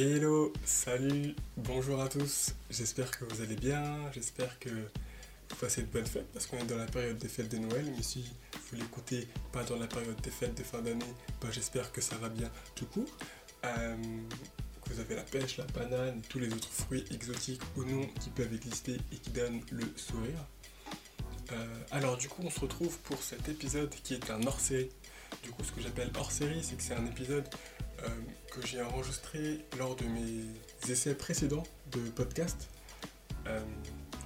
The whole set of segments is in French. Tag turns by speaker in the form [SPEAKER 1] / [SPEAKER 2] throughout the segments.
[SPEAKER 1] Hello, salut, bonjour à tous. J'espère que vous allez bien. J'espère que vous passez de bonnes fêtes parce qu'on est dans la période des fêtes de Noël. Mais si vous l'écoutez pas dans la période des fêtes de fin d'année, ben j'espère que ça va bien tout court. Euh, que vous avez la pêche, la banane, tous les autres fruits exotiques ou non qui peuvent exister et qui donnent le sourire. Euh, alors du coup, on se retrouve pour cet épisode qui est un hors-série. Du coup, ce que j'appelle hors-série, c'est que c'est un épisode euh, que j'ai enregistré lors de mes essais précédents de podcast. Euh,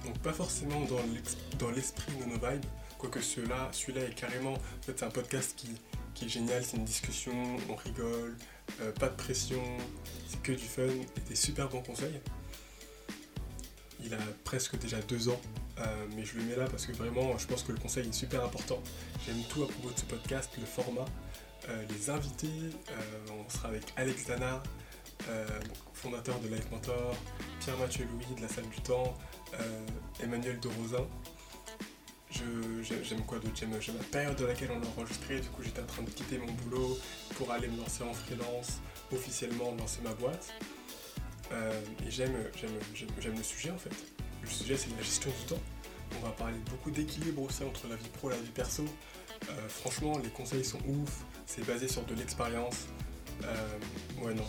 [SPEAKER 1] donc pas forcément dans l'ex- dans l'esprit Nonovide, quoique celui-là, celui-là est carrément, en fait c'est un podcast qui, qui est génial, c'est une discussion, on rigole, euh, pas de pression, c'est que du fun et des super bons conseils. Il a presque déjà deux ans, mais je le mets là parce que vraiment je pense que le conseil est super important. J'aime tout à propos de ce podcast, le format, les invités. euh, on sera avec Alex Dana, euh, fondateur de Life Mentor, Pierre-Mathieu Louis de la Salle du Temps, euh, Emmanuel de Rosin. J'aime quoi d'autre? J'aime la période dans laquelle on l'a enregistré. Du coup, j'étais en train de quitter mon boulot pour aller me lancer en freelance, officiellement lancer ma boîte. Euh, et j'aime le sujet en fait. Le sujet, c'est la gestion du temps. On va parler beaucoup d'équilibre aussi entre la vie pro et la vie perso. Euh, franchement, les conseils sont ouf. C'est basé sur de l'expérience. Euh, ouais, non.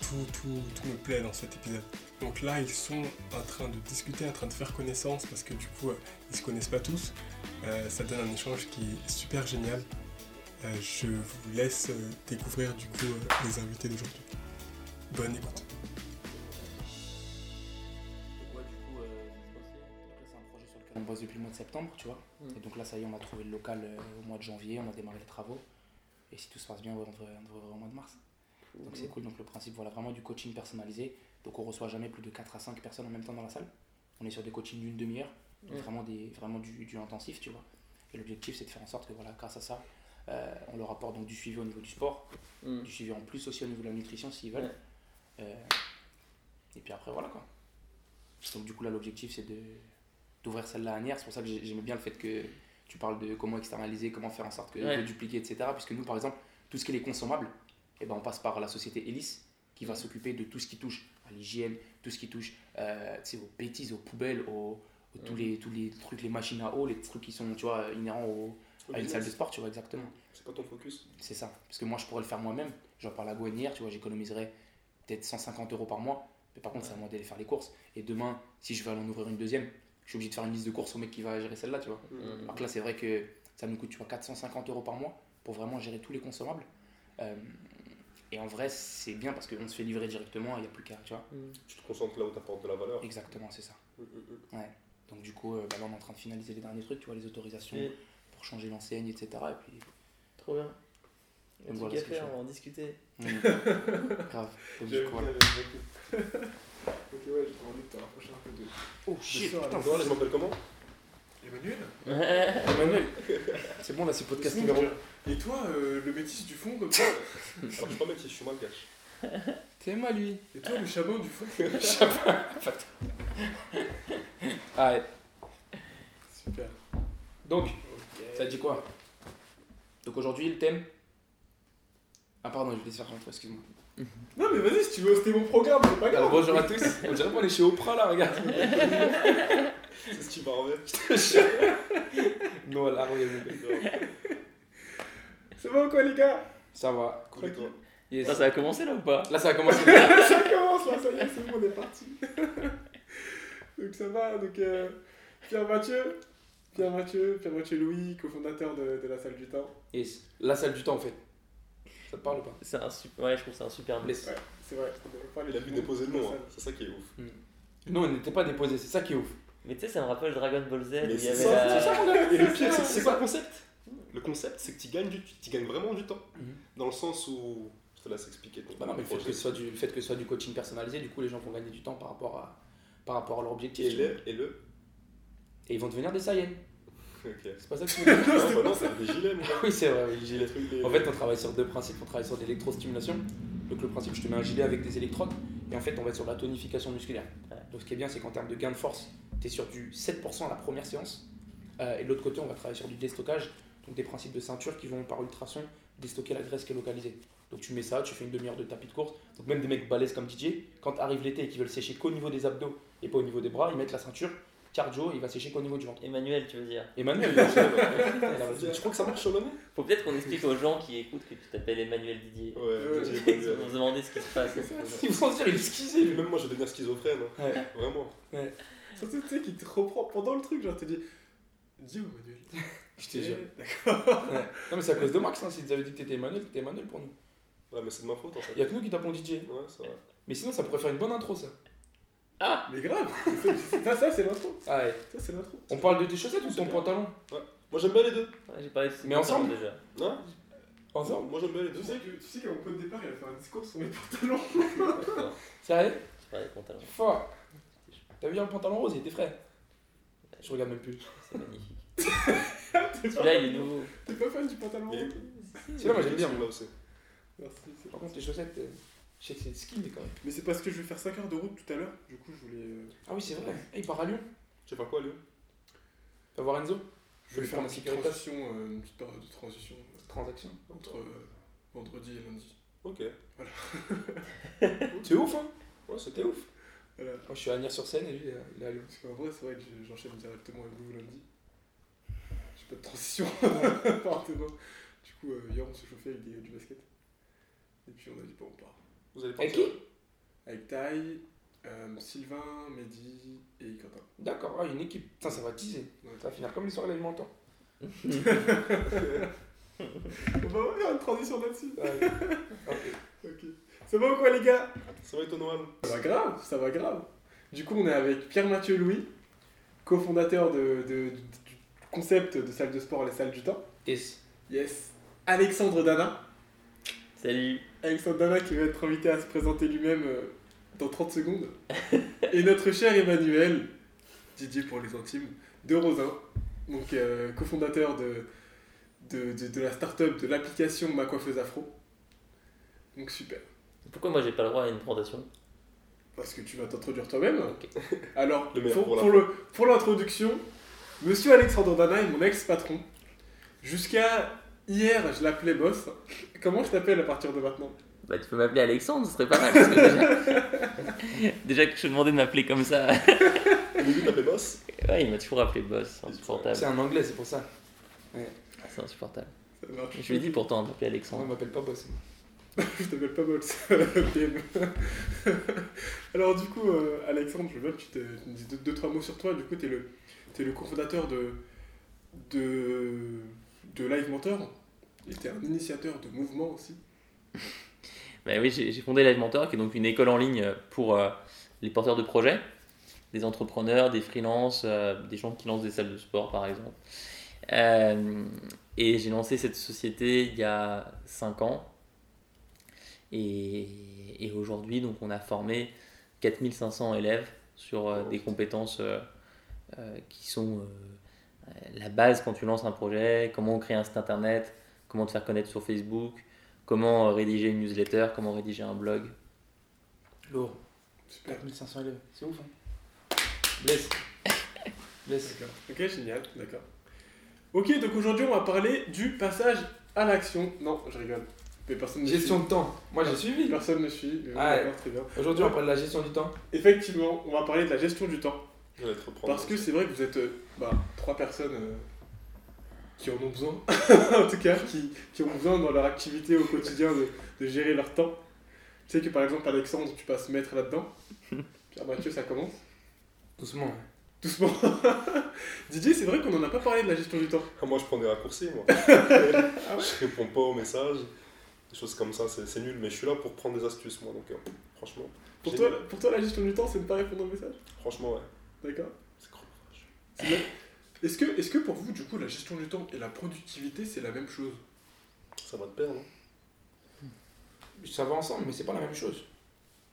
[SPEAKER 1] Tout, tout, tout me plaît dans cet épisode. Donc là, ils sont en train de discuter, en train de faire connaissance parce que du coup, euh, ils se connaissent pas tous. Euh, ça donne un échange qui est super génial. Euh, je vous laisse découvrir du coup euh, les invités d'aujourd'hui. Bonne écoute.
[SPEAKER 2] Donc ouais, du coup, après, c'est un projet sur lequel on bosse depuis le mois de septembre, tu vois.
[SPEAKER 3] Mm.
[SPEAKER 2] Et donc là, ça y est, on a trouvé le local euh, au mois de janvier, on a démarré les travaux. Et si tout se passe bien, on devrait, on devrait au mois de mars. Donc c'est cool. Donc le principe, voilà, vraiment du coaching personnalisé. Donc on reçoit jamais plus de 4 à 5 personnes en même temps dans la salle. On est sur des coachings d'une demi-heure. Donc vraiment, des, vraiment du, du intensif, tu vois. Et l'objectif, c'est de faire en sorte que, voilà, grâce à ça, euh, on leur apporte donc du suivi au niveau du sport,
[SPEAKER 3] Mm.
[SPEAKER 2] du suivi en plus aussi au niveau de la nutrition s'ils veulent.
[SPEAKER 3] Ouais.
[SPEAKER 2] Euh, et puis après, voilà quoi. Donc, du coup, là, l'objectif c'est de, d'ouvrir celle-là à Nières. C'est pour ça que j'ai- j'aimais bien le fait que tu parles de comment externaliser, comment faire en sorte que,
[SPEAKER 3] Ouais.
[SPEAKER 2] de dupliquer, etc. Puisque nous, par exemple, tout ce qui est les consommables, eh ben, on passe par la société Elis qui va s'occuper de tout ce qui touche à l'hygiène, tout ce qui touche euh, aux bêtises, aux poubelles, aux, aux- tous, les, tous les trucs, les machines à eau, les trucs qui sont tu vois, inhérents au- à une salle de sport, tu vois, exactement.
[SPEAKER 4] C'est pas ton focus
[SPEAKER 2] C'est ça. Parce que moi, je pourrais le faire moi-même. J'en parle à Gouanière, tu vois, j'économiserais peut-être 150 euros par mois. Mais par contre, c'est à moi d'aller faire les courses. Et demain, si je veux aller en ouvrir une deuxième, je suis obligé de faire une liste de courses au mec qui va gérer celle-là, tu vois.
[SPEAKER 3] Mm.
[SPEAKER 2] Alors que là, c'est vrai que ça nous coûte, tu vois, 450 euros par mois pour vraiment gérer tous les consommables. Euh, et en vrai, c'est bien parce qu'on se fait livrer directement, il n'y a plus qu'à, tu vois.
[SPEAKER 3] Mm.
[SPEAKER 4] Tu te concentres là où tu apportes de la valeur.
[SPEAKER 2] Exactement, c'est ça.
[SPEAKER 4] Mm, mm, mm.
[SPEAKER 2] Donc du coup, euh, bah là, on est en train de finaliser les derniers trucs, tu vois, les autorisations pour changer l'enseigne, etc. Et puis,
[SPEAKER 3] Trop bien. Il y a
[SPEAKER 2] voilà
[SPEAKER 3] à faire, on va en discuter.
[SPEAKER 2] Mm. grave. Donc, du coup,
[SPEAKER 1] ok, ouais, j'ai envie de te rapprocher un peu de.
[SPEAKER 2] Oh shit,
[SPEAKER 1] soir,
[SPEAKER 2] putain,
[SPEAKER 4] je m'appelle comment?
[SPEAKER 1] Emmanuel?
[SPEAKER 2] Emmanuel, c'est bon là, c'est podcast numéro
[SPEAKER 1] Et toi, euh, le métis du fond, comme ça?
[SPEAKER 4] Alors, je suis pas métier, je suis malgache.
[SPEAKER 2] C'est moi lui.
[SPEAKER 1] Et toi, le chameau du fond?
[SPEAKER 2] Ah ouais.
[SPEAKER 1] Super.
[SPEAKER 2] Donc, ça dit quoi? Donc aujourd'hui, le thème? Ah pardon, je vais laisser faire toi, excuse-moi.
[SPEAKER 1] Non, mais vas-y, si tu veux hoster mon programme, c'est pas
[SPEAKER 2] Alors
[SPEAKER 1] grave.
[SPEAKER 2] bonjour à tous, on dirait qu'on est chez Oprah là, regarde.
[SPEAKER 4] C'est ce qui va en
[SPEAKER 2] non, là, regarde.
[SPEAKER 1] C'est bon, quoi, les gars?
[SPEAKER 2] Ça va.
[SPEAKER 4] Cool toi?
[SPEAKER 2] Yes.
[SPEAKER 3] Ça, ça a commencé là ou pas?
[SPEAKER 2] Là, ça a commencé.
[SPEAKER 1] Ça commence là, ça y est, c'est bon, on est parti. donc ça va, donc euh, Pierre-Mathieu, Pierre-Mathieu, Pierre-Mathieu Louis, cofondateur de, de la salle du temps.
[SPEAKER 2] Yes. La salle du temps en fait. Ça te parle ou pas
[SPEAKER 3] C'est un super. Ouais, je trouve que c'est un super nom.
[SPEAKER 1] Ouais, c'est vrai,
[SPEAKER 4] Il a pu déposer le nom, hein. c'est ça qui est ouf.
[SPEAKER 2] Non, on n'était pas déposé, c'est ça qui est ouf.
[SPEAKER 3] Mais tu sais, ça me rappelle Dragon Ball Z. il
[SPEAKER 4] c'est
[SPEAKER 3] avait
[SPEAKER 4] ça,
[SPEAKER 3] la-
[SPEAKER 4] c'est ça, mon gars. Et le pire, c'est
[SPEAKER 2] quoi le concept
[SPEAKER 4] Le concept, c'est que tu gagnes, du... tu gagnes vraiment du temps.
[SPEAKER 2] Mhm.
[SPEAKER 4] Dans le sens où. Je te laisse expliquer ton
[SPEAKER 2] Bah non, mais le fait, que ce soit du, le fait que ce soit du coaching personnalisé, du coup, les gens vont gagner du temps par rapport à, par rapport à leur objectif.
[SPEAKER 4] Et le. Et le.
[SPEAKER 2] Et ils vont devenir des Saiyans. C'est pas ça que tu veux dire
[SPEAKER 4] Non, bah non, c'est des gilets, mon gars.
[SPEAKER 2] Oui, c'est vrai, oui, le
[SPEAKER 4] Les
[SPEAKER 2] gilet. En fait, on travaille sur deux principes. On travaille sur l'électrostimulation. Donc, le principe, je te mets un gilet avec des électrodes. Et en fait, on va être sur la tonification musculaire. Donc, ce qui est bien, c'est qu'en termes de gain de force, tu es sur du 7% à la première séance. Euh, et de l'autre côté, on va travailler sur du déstockage. Donc, des principes de ceinture qui vont, par ultrason, déstocker la graisse qui est localisée. Donc tu mets ça, tu fais une demi-heure de tapis de course. Donc même des mecs balèzes comme DJ, quand arrive l'été et qui veulent sécher qu'au niveau des abdos et pas au niveau des bras, ils mettent la ceinture, cardio, il va sécher qu'au niveau du ventre.
[SPEAKER 3] Emmanuel, tu veux dire
[SPEAKER 2] Emmanuel, il a fait-
[SPEAKER 4] Je crois que ça marche sur l'année.
[SPEAKER 3] Faut peut-être qu'on explique aux gens qui écoutent que tu t'appelles Emmanuel Didier.
[SPEAKER 4] Ouais,
[SPEAKER 3] Ils vont se demander ce qui se passe.
[SPEAKER 2] Ils vont se dire, il est lui.
[SPEAKER 4] Même moi, je devenir schizophrène. hein.
[SPEAKER 2] Ouais.
[SPEAKER 4] Vraiment.
[SPEAKER 1] Surtout, tu sais, qui te reprend pendant le truc, genre, te dit Dis où, Manuel
[SPEAKER 2] Je te jure.
[SPEAKER 1] D'accord.
[SPEAKER 2] Ouais. Non mais c'est à cause de Max, hein. s'ils avaient dit que t'étais Emmanuel, t'étais Emmanuel pour nous.
[SPEAKER 4] Ouais, mais c'est de ma faute en fait.
[SPEAKER 2] Il y a que nous qui t'appelons DJ.
[SPEAKER 4] Ouais, c'est vrai.
[SPEAKER 2] Mais sinon ça pourrait faire une bonne intro ça.
[SPEAKER 1] Mais grave Ça, ça c'est l'intro.
[SPEAKER 2] Ah ouais.
[SPEAKER 1] Ça, c'est l'intro.
[SPEAKER 2] On parle de tes chaussettes ou de ton pantalon
[SPEAKER 4] Moi, j'aime bien les deux.
[SPEAKER 3] Ouais, J'ai parlé de
[SPEAKER 2] Mais ensemble
[SPEAKER 3] déjà.
[SPEAKER 4] Non
[SPEAKER 2] Ensemble
[SPEAKER 4] Moi, j'aime bien les deux.
[SPEAKER 1] Tu sais que, tu sais qu'à mon point de départ, il a fait un discours sur mes pantalons.
[SPEAKER 2] Sérieux?
[SPEAKER 3] J'ai parlé de pantalon.
[SPEAKER 2] Fuck. T'as vu un pantalon rose, il était frais. Je regarde même plus.
[SPEAKER 3] C'est magnifique. Celui-là, il est nouveau.
[SPEAKER 1] T'es pas fan du pantalon
[SPEAKER 4] Il est-
[SPEAKER 2] C'est là, moi j'aime bien.
[SPEAKER 4] Là aussi.
[SPEAKER 1] Merci.
[SPEAKER 2] Par contre les chaussettes, euh, je sais que c'est ski mais quand même.
[SPEAKER 1] Mais c'est parce que je vais faire 5 heures de route tout à l'heure. Du coup, je voulais. euh,
[SPEAKER 2] Ah oui c'est vrai. Eh, il part à Lyon.
[SPEAKER 4] Tu vas faire quoi, Léo
[SPEAKER 2] Tu vas voir Enzo
[SPEAKER 1] Je voulais
[SPEAKER 2] faire
[SPEAKER 1] faire une petite transition, euh, une petite période de transition euh,
[SPEAKER 2] Transaction.
[SPEAKER 1] entre euh, vendredi et lundi.
[SPEAKER 4] Ok.
[SPEAKER 2] C'est ouf hein
[SPEAKER 4] Ouais, c'était ouf.
[SPEAKER 1] Voilà.
[SPEAKER 2] Moi je suis à Agnières-sur-Seine et lui il est à- il est à Lyon.
[SPEAKER 1] Parce qu'en vrai, c'est vrai que je- j'enchaîne directement avec vous lundi. J'ai pas de transition par demain. Du coup, euh, hier, on s'est chauffé avec des- du basket. Et puis, on a dit, bon, on part.
[SPEAKER 4] Vous allez
[SPEAKER 2] Avec qui?
[SPEAKER 1] Avec Taï, euh, Sylvain, Mehdi et Quentin.
[SPEAKER 2] D'accord, ah, une équipe. Putain ça va teaser.
[SPEAKER 1] Ouais.
[SPEAKER 2] Ça va finir comme les soirées alimentaires.
[SPEAKER 1] On va faire une transition là-dessus.
[SPEAKER 2] Ouais. Ok.
[SPEAKER 1] Ok. Ça va ou quoi, les gars?
[SPEAKER 4] Ça va être
[SPEAKER 1] Ça va grave, ça va grave. Du coup, on est avec Pierre-Mathieu Louis, cofondateur de, de- du concept de salle de sport Les Salles du Temps.
[SPEAKER 2] Yes.
[SPEAKER 1] Yes. Alexandre Dana.
[SPEAKER 3] Salut.
[SPEAKER 1] Alexandre Dana qui va être invité à se présenter lui-même euh, dans 30 secondes. Et notre cher Emmanuel, Didier pour les intimes, de Rosin, donc euh, cofondateur de, de, de, de la start-up de l'application Ma Coiffeuse Afro. Donc super.
[SPEAKER 3] Pourquoi moi j'ai pas le droit à une présentation?
[SPEAKER 1] Parce que tu vas t'introduire toi-même. Alors,
[SPEAKER 4] Le
[SPEAKER 1] pour, le, pour l'introduction, Monsieur Alexandre Dana est mon ex-patron. Jusqu'à hier, je l'appelais boss. Comment je t'appelle à partir de maintenant
[SPEAKER 3] Bah tu peux m'appeler Alexandre, ce serait pas mal. Parce que déjà... déjà que je te demandais de m'appeler comme ça.
[SPEAKER 4] Au début, t'appelais boss.
[SPEAKER 3] Ouais, il m'a toujours appelé boss, c'est insupportable.
[SPEAKER 2] C'est un anglais, c'est pour ça.
[SPEAKER 3] C'est insupportable. Je lui ai dit pourtant de m'appeler
[SPEAKER 2] On
[SPEAKER 3] Alexandre.
[SPEAKER 2] m'appelle pas boss.
[SPEAKER 1] Je t'appelle pas boss. PM. Alors du coup, euh, Alexandre, je veux bien que tu, me dises deux, deux, trois mots sur toi. Du coup, tu es le, t'es le cofondateur de, de, de Live Mentor. Es un initiateur de mouvement aussi.
[SPEAKER 3] Bah oui, j'ai fondé Live Mentor, qui est donc une école en ligne pour euh, les porteurs de projets, des entrepreneurs, des freelances, euh, des gens qui lancent des salles de sport par exemple. Euh, et j'ai lancé cette société il y a 5 ans. Et, et aujourd'hui, donc, on a formé 4500 élèves sur des compétences euh, euh, qui sont la base quand tu lances un projet, comment créer un site internet, comment te faire connaître sur Facebook, comment euh, rédiger une newsletter, comment rédiger un blog.
[SPEAKER 2] Lourd.
[SPEAKER 1] Super.
[SPEAKER 2] 4500 élèves. C'est ouf hein. Bless. Bless.
[SPEAKER 1] D'accord. Ok, génial, d'accord. Ok, donc aujourd'hui, on va parler du passage à l'action. Non, je rigole. Mais personne ne
[SPEAKER 2] Gestion
[SPEAKER 1] suit.
[SPEAKER 2] de temps. Moi j'ai suivi.
[SPEAKER 1] Personne ne suit.
[SPEAKER 2] Ah ouais.
[SPEAKER 1] d'accord, très bien.
[SPEAKER 2] Aujourd'hui on parle de la gestion du temps.
[SPEAKER 1] Effectivement, on va parler de la gestion du temps. Parce que c'est vrai que vous êtes euh, bah, trois personnes euh, qui en ont besoin, en tout cas, qui, qui ont besoin dans leur activité au quotidien de, de gérer leur temps. Tu sais que par exemple, Alexandre, tu passes maître là-dedans. Pierre Mathieu, ça commence.
[SPEAKER 2] Doucement. ouais.
[SPEAKER 1] Doucement. Didier, c'est vrai qu'on n'en a pas parlé de la gestion du temps.
[SPEAKER 4] Ah, moi, je prends des raccourcis, moi.
[SPEAKER 1] Ah ouais
[SPEAKER 4] Je réponds pas aux messages. Des choses comme ça, c'est c'est nul. Mais je suis là pour prendre des astuces, moi. Donc, euh, franchement.
[SPEAKER 1] Pour toi, pour toi, la gestion du temps, c'est ne pas répondre aux messages?
[SPEAKER 4] Franchement, ouais.
[SPEAKER 1] D'accord
[SPEAKER 4] C'est chronophage.
[SPEAKER 1] Est-ce que, est que pour vous, du coup, la gestion du temps et la productivité, c'est la même chose?
[SPEAKER 4] Ça va te perdre, non?
[SPEAKER 2] Ça va ensemble, mais c'est pas la même chose.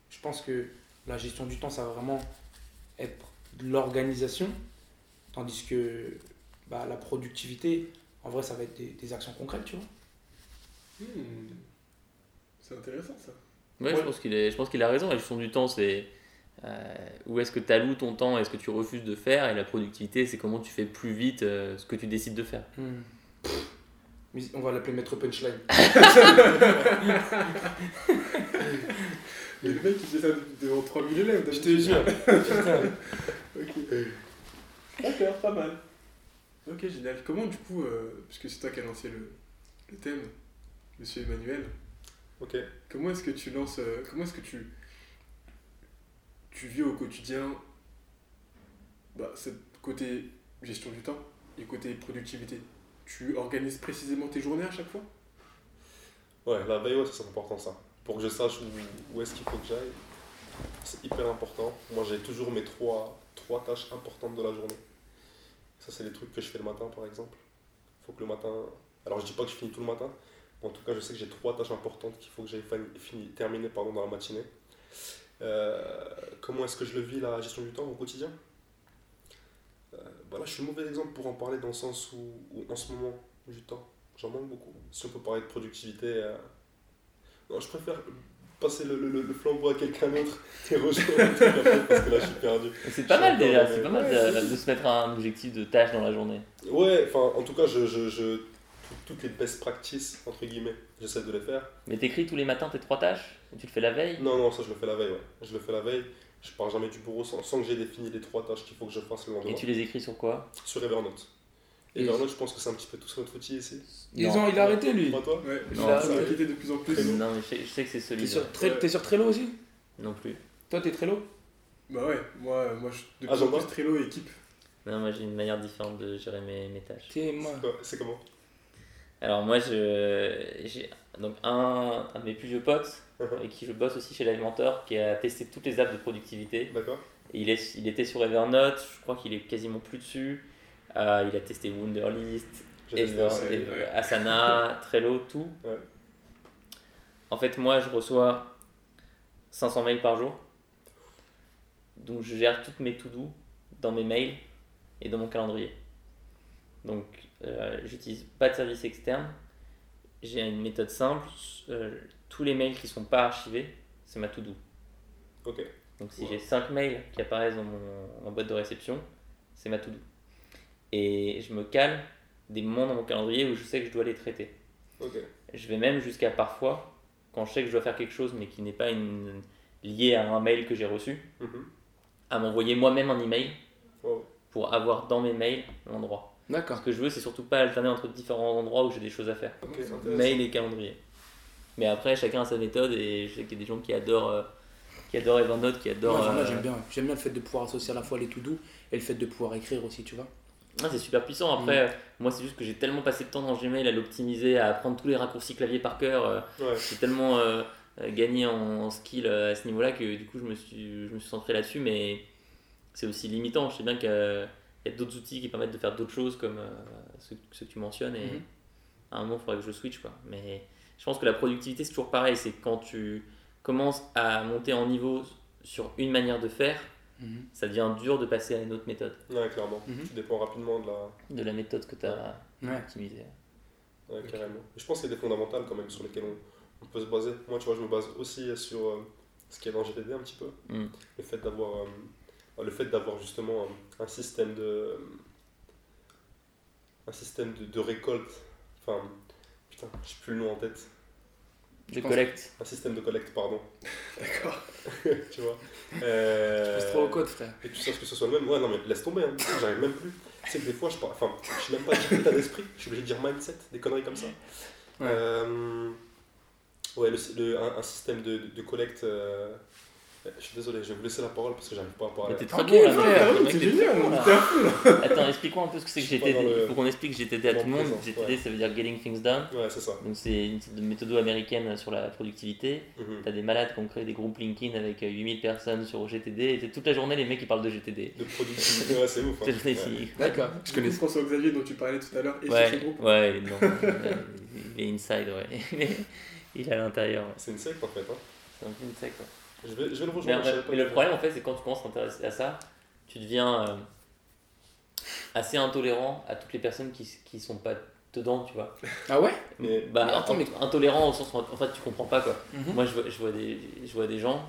[SPEAKER 2] Je pense que la gestion du temps, ça va vraiment être de l'organisation, tandis que bah, la productivité, en vrai, ça va être des, des actions concrètes, tu vois.
[SPEAKER 1] Hmm. C'est intéressant ça.
[SPEAKER 3] Ouais,
[SPEAKER 2] Ouais.
[SPEAKER 3] je pense qu'il est- je pense qu'il a raison. La gestion du temps, c'est où est-ce que tu alloues ton temps et ce que tu refuses de faire. Et la productivité, c'est comment tu fais plus vite euh, ce que tu décides de faire.
[SPEAKER 2] Mais On va l'appeler Maître Punchline.
[SPEAKER 1] Mais le mec, il fait ça devant 3000 élèves.
[SPEAKER 2] Je te jure. Putain.
[SPEAKER 1] Ok. D'accord, pas mal. Ok, génial. Comment du coup, euh, puisque c'est toi qui as lancé le, le thème, monsieur Emmanuel,
[SPEAKER 4] Ok.
[SPEAKER 1] comment est-ce que tu lances, euh, comment est-ce que tu, tu vis au quotidien bah, côté gestion du temps et côté productivité Tu organises précisément tes journées à chaque fois?
[SPEAKER 4] Ouais, la veille, c'est important ça. Pour que je sache où, est-ce qu'il faut que j'aille. C'est hyper important. Moi j'ai toujours mes trois, trois tâches importantes de la journée. Ça c'est les trucs que je fais le matin par exemple. faut que le matin. Alors je dis pas que je finis tout le matin, mais en tout cas je sais que j'ai trois tâches importantes qu'il faut que j'aille terminer pardon, dans la matinée. Euh, comment est-ce que je le vis la gestion du temps au quotidien? Euh, voilà, je suis le mauvais exemple pour en parler dans le sens où, où en ce moment du temps, j'en manque beaucoup. Si on peut parler de productivité, euh, non, je préfère passer le, le- le flambeau à quelqu'un d'autre et rejoindre le truc après, parce que là je suis perdu.
[SPEAKER 3] C'est pas mal déjà, c'est pas mal de, de se mettre un objectif de tâche dans la journée.
[SPEAKER 4] Ouais, enfin en tout cas, je, je, toutes les best practices, entre guillemets, j'essaie de les faire.
[SPEAKER 3] Mais t'écris tous les matins tes trois tâches et tu le fais la veille?
[SPEAKER 4] Non, non, ça je le fais la veille, ouais. Je le fais la veille. Je pars jamais du bureau sans, sans que j'ai défini les trois tâches qu'il faut que je fasse le lendemain.
[SPEAKER 3] et tu les écris sur quoi?
[SPEAKER 4] Sur Evernote.
[SPEAKER 2] Et-
[SPEAKER 4] Evernote, je pense que c'est un petit peu tout notre outil ici.
[SPEAKER 2] Ils ont, il a arrêté lui.
[SPEAKER 4] Pas toi
[SPEAKER 1] Ouais, je
[SPEAKER 3] Non,
[SPEAKER 2] ça-
[SPEAKER 1] de plus en plus.
[SPEAKER 3] Non, mais je sais, je sais que c'est
[SPEAKER 2] T'es
[SPEAKER 3] ouais.
[SPEAKER 2] Tre- t'es sur Trello aussi?
[SPEAKER 3] Non plus.
[SPEAKER 2] Toi, t'es Trello?
[SPEAKER 1] Bah ouais, moi, moi je, de plus en
[SPEAKER 4] Agenda
[SPEAKER 1] plus Trello et équipe.
[SPEAKER 3] Non, moi j'ai une manière différente de gérer mes, mes tâches.
[SPEAKER 2] T'es moi.
[SPEAKER 4] Quoi? C'est comment?
[SPEAKER 3] Alors moi, je, j'ai donc un, un de mes plus vieux potes
[SPEAKER 4] Mhm.
[SPEAKER 3] avec qui je bosse aussi chez Live Mentor qui a testé toutes les apps de productivité.
[SPEAKER 4] D'accord
[SPEAKER 3] il, est, il était sur Evernote, je crois qu'il est quasiment plus dessus. Euh, il a testé Wunderlist,
[SPEAKER 4] testé.
[SPEAKER 3] Ever-
[SPEAKER 1] ouais.
[SPEAKER 3] Asana, Trello, tout.
[SPEAKER 4] Ouais.
[SPEAKER 3] En fait, moi, je reçois 500 mails par jour. Donc, je gère toutes mes to-do dans mes mails et dans mon calendrier. Donc, euh, j'utilise pas de service externe. J'ai une méthode simple. euh, tous les mails qui sont pas archivés, c'est ma to-do.
[SPEAKER 4] Ok.
[SPEAKER 3] Donc si j'ai 5 mails qui apparaissent dans mon, boîte de réception, c'est ma to-do. Et je me cale des moments dans mon calendrier où je sais que je dois les traiter. Je vais même jusqu'à parfois, quand je sais que je dois faire quelque chose mais qui n'est pas une, lié à un mail que j'ai reçu,
[SPEAKER 4] Mhm.
[SPEAKER 3] à m'envoyer moi-même un email
[SPEAKER 4] Wow.
[SPEAKER 3] pour avoir dans mes mails l'endroit.
[SPEAKER 2] D'accord.
[SPEAKER 3] Ce que je veux, c'est surtout pas alterner entre différents endroits où j'ai des choses à faire. Mail et calendrier. Mais après, chacun a sa méthode et je sais qu'il y a des gens qui adorent, euh, qui adorent Evernote, qui adorent.
[SPEAKER 2] Moi,
[SPEAKER 3] euh,
[SPEAKER 2] j'aime bien. J'aime bien le fait de pouvoir associer à la fois les to-do et le fait de pouvoir écrire aussi, tu vois.
[SPEAKER 3] Ah, c'est super puissant. Après, euh, moi, c'est juste que j'ai tellement passé de temps dans Gmail à l'optimiser, à apprendre tous les raccourcis clavier par cœur. euh,
[SPEAKER 4] Ouais.
[SPEAKER 3] j'ai tellement euh, gagné en, en skill à ce niveau-là que du coup, je me suis, je me suis centré là-dessus. Mais c'est aussi limitant. Je sais bien a il y a d'autres outils qui permettent de faire d'autres choses comme euh, ceux, ceux que tu mentionnes. Et
[SPEAKER 2] Mhm.
[SPEAKER 3] à un moment, il faudrait que je switch. Quoi. Mais je pense que la productivité, c'est toujours pareil. C'est quand tu commences à monter en niveau sur une manière de faire,
[SPEAKER 2] Mhm.
[SPEAKER 3] ça devient dur de passer à une autre méthode.
[SPEAKER 4] Ouais, clairement.
[SPEAKER 2] Mhm.
[SPEAKER 4] Tu dépends rapidement de la.
[SPEAKER 3] De la méthode que tu as
[SPEAKER 2] Ouais.
[SPEAKER 3] optimisée.
[SPEAKER 4] Ouais, carrément. Je pense qu'il y a des fondamentales quand même sur lesquelles on, on peut se baser. Moi, tu vois, je me base aussi sur euh, ce qu'il y a dans GTD un petit peu.
[SPEAKER 3] Mm.
[SPEAKER 4] Le fait d'avoir euh, le fait d'avoir justement un, un système de un système de, de récolte. Enfin, putain, j'ai plus le nom en tête.
[SPEAKER 3] De collecte.
[SPEAKER 4] Un système de collecte, pardon.
[SPEAKER 1] D'accord.
[SPEAKER 4] tu vois. Euh,
[SPEAKER 2] Je trop au code, frère.
[SPEAKER 4] Et tu saches que ce soit le même. Ouais, non, mais laisse tomber, hein. j'arrive même plus. Tu sais que des fois, je parle. Enfin, je suis même pas dire état d'esprit, je suis obligé de dire mindset, des conneries comme ça.
[SPEAKER 2] Ouais.
[SPEAKER 4] Euh, ouais, le, le- un, un système de, de collecte. euh, Je suis désolé, je vais vous laisser la parole parce que j'arrive pas à parler.
[SPEAKER 3] Mais t'es très
[SPEAKER 2] Ok,
[SPEAKER 3] bon là,
[SPEAKER 1] C'est
[SPEAKER 3] t'es
[SPEAKER 1] génial,
[SPEAKER 3] bon,
[SPEAKER 1] on
[SPEAKER 3] là.
[SPEAKER 1] là.
[SPEAKER 3] Attends, explique-moi un peu ce que c'est que GTD. Il faut qu'on explique GTD à tout le monde. GTD,
[SPEAKER 4] ouais.
[SPEAKER 3] ça veut dire Getting Things Done.
[SPEAKER 4] Ouais, c'est ça.
[SPEAKER 3] Donc c'est une sorte de méthode américaine sur la productivité.
[SPEAKER 4] Mhm.
[SPEAKER 3] T'as des malades qui ont créé des groupes LinkedIn avec euh, 8000 personnes sur GTD. Et toute la journée, les mecs ils parlent de GTD.
[SPEAKER 4] De productivité, ouais, c'est ouf. hein. Ouais.
[SPEAKER 2] D'accord. Je connais
[SPEAKER 1] François Xavier dont tu parlais tout à l'heure et sur
[SPEAKER 3] Ouais,
[SPEAKER 1] ce groupe.
[SPEAKER 3] ouais, il est dedans. Euh, il est inside, ouais. il est à l'intérieur. ouais.
[SPEAKER 4] C'est une secte en fait. Hein.
[SPEAKER 3] C'est un peu une secte, quoi.
[SPEAKER 4] Je, vais, je vais le
[SPEAKER 3] Mais,
[SPEAKER 4] rejoindre.
[SPEAKER 3] mais le problème, en fait, c'est quand tu commences à t'intéresser à ça, tu deviens euh, assez intolérant à toutes les personnes qui, qui sont pas dedans, tu vois.
[SPEAKER 2] Ah ouais?
[SPEAKER 4] Mais-
[SPEAKER 3] bah,
[SPEAKER 2] mais attends, mais-
[SPEAKER 3] intolérant au sens où en fait, tu comprends pas, quoi.
[SPEAKER 2] Mhm.
[SPEAKER 3] Moi, je vois, je, vois des, je vois des gens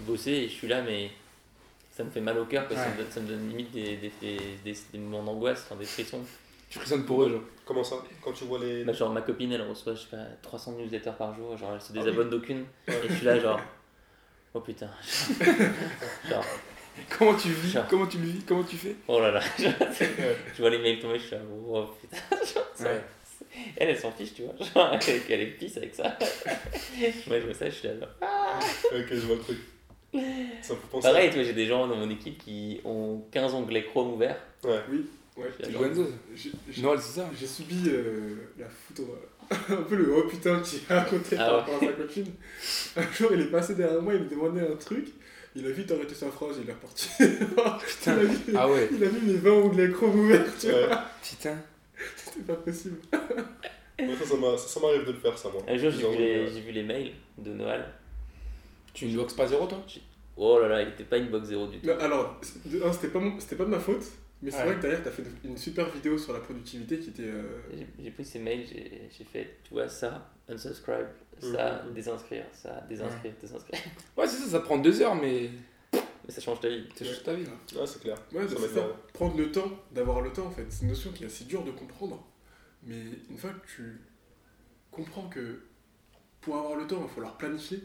[SPEAKER 3] bosser et je suis là, mais ça me fait mal au cœur, parce ça,
[SPEAKER 2] Ouais.
[SPEAKER 3] me donne, ça me donne limite des, des, des, des- des moments d'angoisse, enfin, des frissons.
[SPEAKER 2] Tu frissonnes pour eux, genre.
[SPEAKER 4] Comment ça? Quand tu vois les.
[SPEAKER 3] Bah, genre, ma copine, elle reçoit, je sais pas, 300 newsletters par jour. Genre, elle se
[SPEAKER 4] Ah oui.
[SPEAKER 3] désabonne d'aucune.
[SPEAKER 4] Ouais.
[SPEAKER 3] Et je suis là, genre. Oh putain. genre,
[SPEAKER 2] Comment tu vis
[SPEAKER 3] Genre.
[SPEAKER 2] Comment tu le vis Comment tu fais
[SPEAKER 3] oh là là. je vois les mails tomber, je suis là, oh putain. Genre, ça-
[SPEAKER 2] Ouais.
[SPEAKER 3] Elle, elle s'en fiche, tu vois. Genre, elle, elle est pisse avec ça. Moi, je vois ça, je suis là, genre.
[SPEAKER 4] Ok, je vois le truc. Ça me fait penser.
[SPEAKER 3] Pareil, tu vois, j'ai des gens dans mon équipe qui ont 15 onglets Chrome ouverts.
[SPEAKER 4] Ouais.
[SPEAKER 1] Ouais. J'ai- j'ai-
[SPEAKER 2] Noël, c'est ça
[SPEAKER 1] J'ai subi euh, la foudre, un peu le oh putain qui a raconté
[SPEAKER 3] Ah
[SPEAKER 1] par
[SPEAKER 3] ouais.
[SPEAKER 1] rapport à sa copine. Un jour, il est passé derrière moi, il me demandait un truc, il a vite arrêté sa phrase, il est reparti. il, a mis,
[SPEAKER 2] Ah ouais,
[SPEAKER 1] il a mis mes 20 onglets chrome ouverts, tu vois.
[SPEAKER 2] Putain.
[SPEAKER 1] C'était pas possible.
[SPEAKER 4] Ouais, ça, ça m'a- ça, ça m'arrive de le faire, ça, moi.
[SPEAKER 3] Un jour, j'ai vu, les-
[SPEAKER 4] euh,
[SPEAKER 3] vu les mails de Noël.
[SPEAKER 2] Tu ne boxes pas zéro, toi?
[SPEAKER 3] Oh là là, il était pas une box zéro du tout.
[SPEAKER 1] Mais alors, de c'était pas, mon- pas de ma faute, mais c'est
[SPEAKER 2] Ouais.
[SPEAKER 1] vrai que derrière, t'as fait une super vidéo sur la productivité qui était. euh,
[SPEAKER 3] J'ai- pris ces mails, j'ai j'ai fait, tu vois, ça, unsubscribe, ça,
[SPEAKER 4] Mhm.
[SPEAKER 3] désinscrire, ça, désinscrire, désinscrire.
[SPEAKER 2] Ouais, c'est ça, ça prend deux heures, mais
[SPEAKER 3] Mais ça change ta vie.
[SPEAKER 2] c'est juste ta vie.
[SPEAKER 4] Ouais, c'est clair.
[SPEAKER 1] Ouais,
[SPEAKER 4] Ça
[SPEAKER 1] ça. Prendre le temps, d'avoir le temps en fait. C'est une notion qui est assez dure de comprendre. Mais une fois que tu comprends que pour avoir le temps, il va falloir planifier,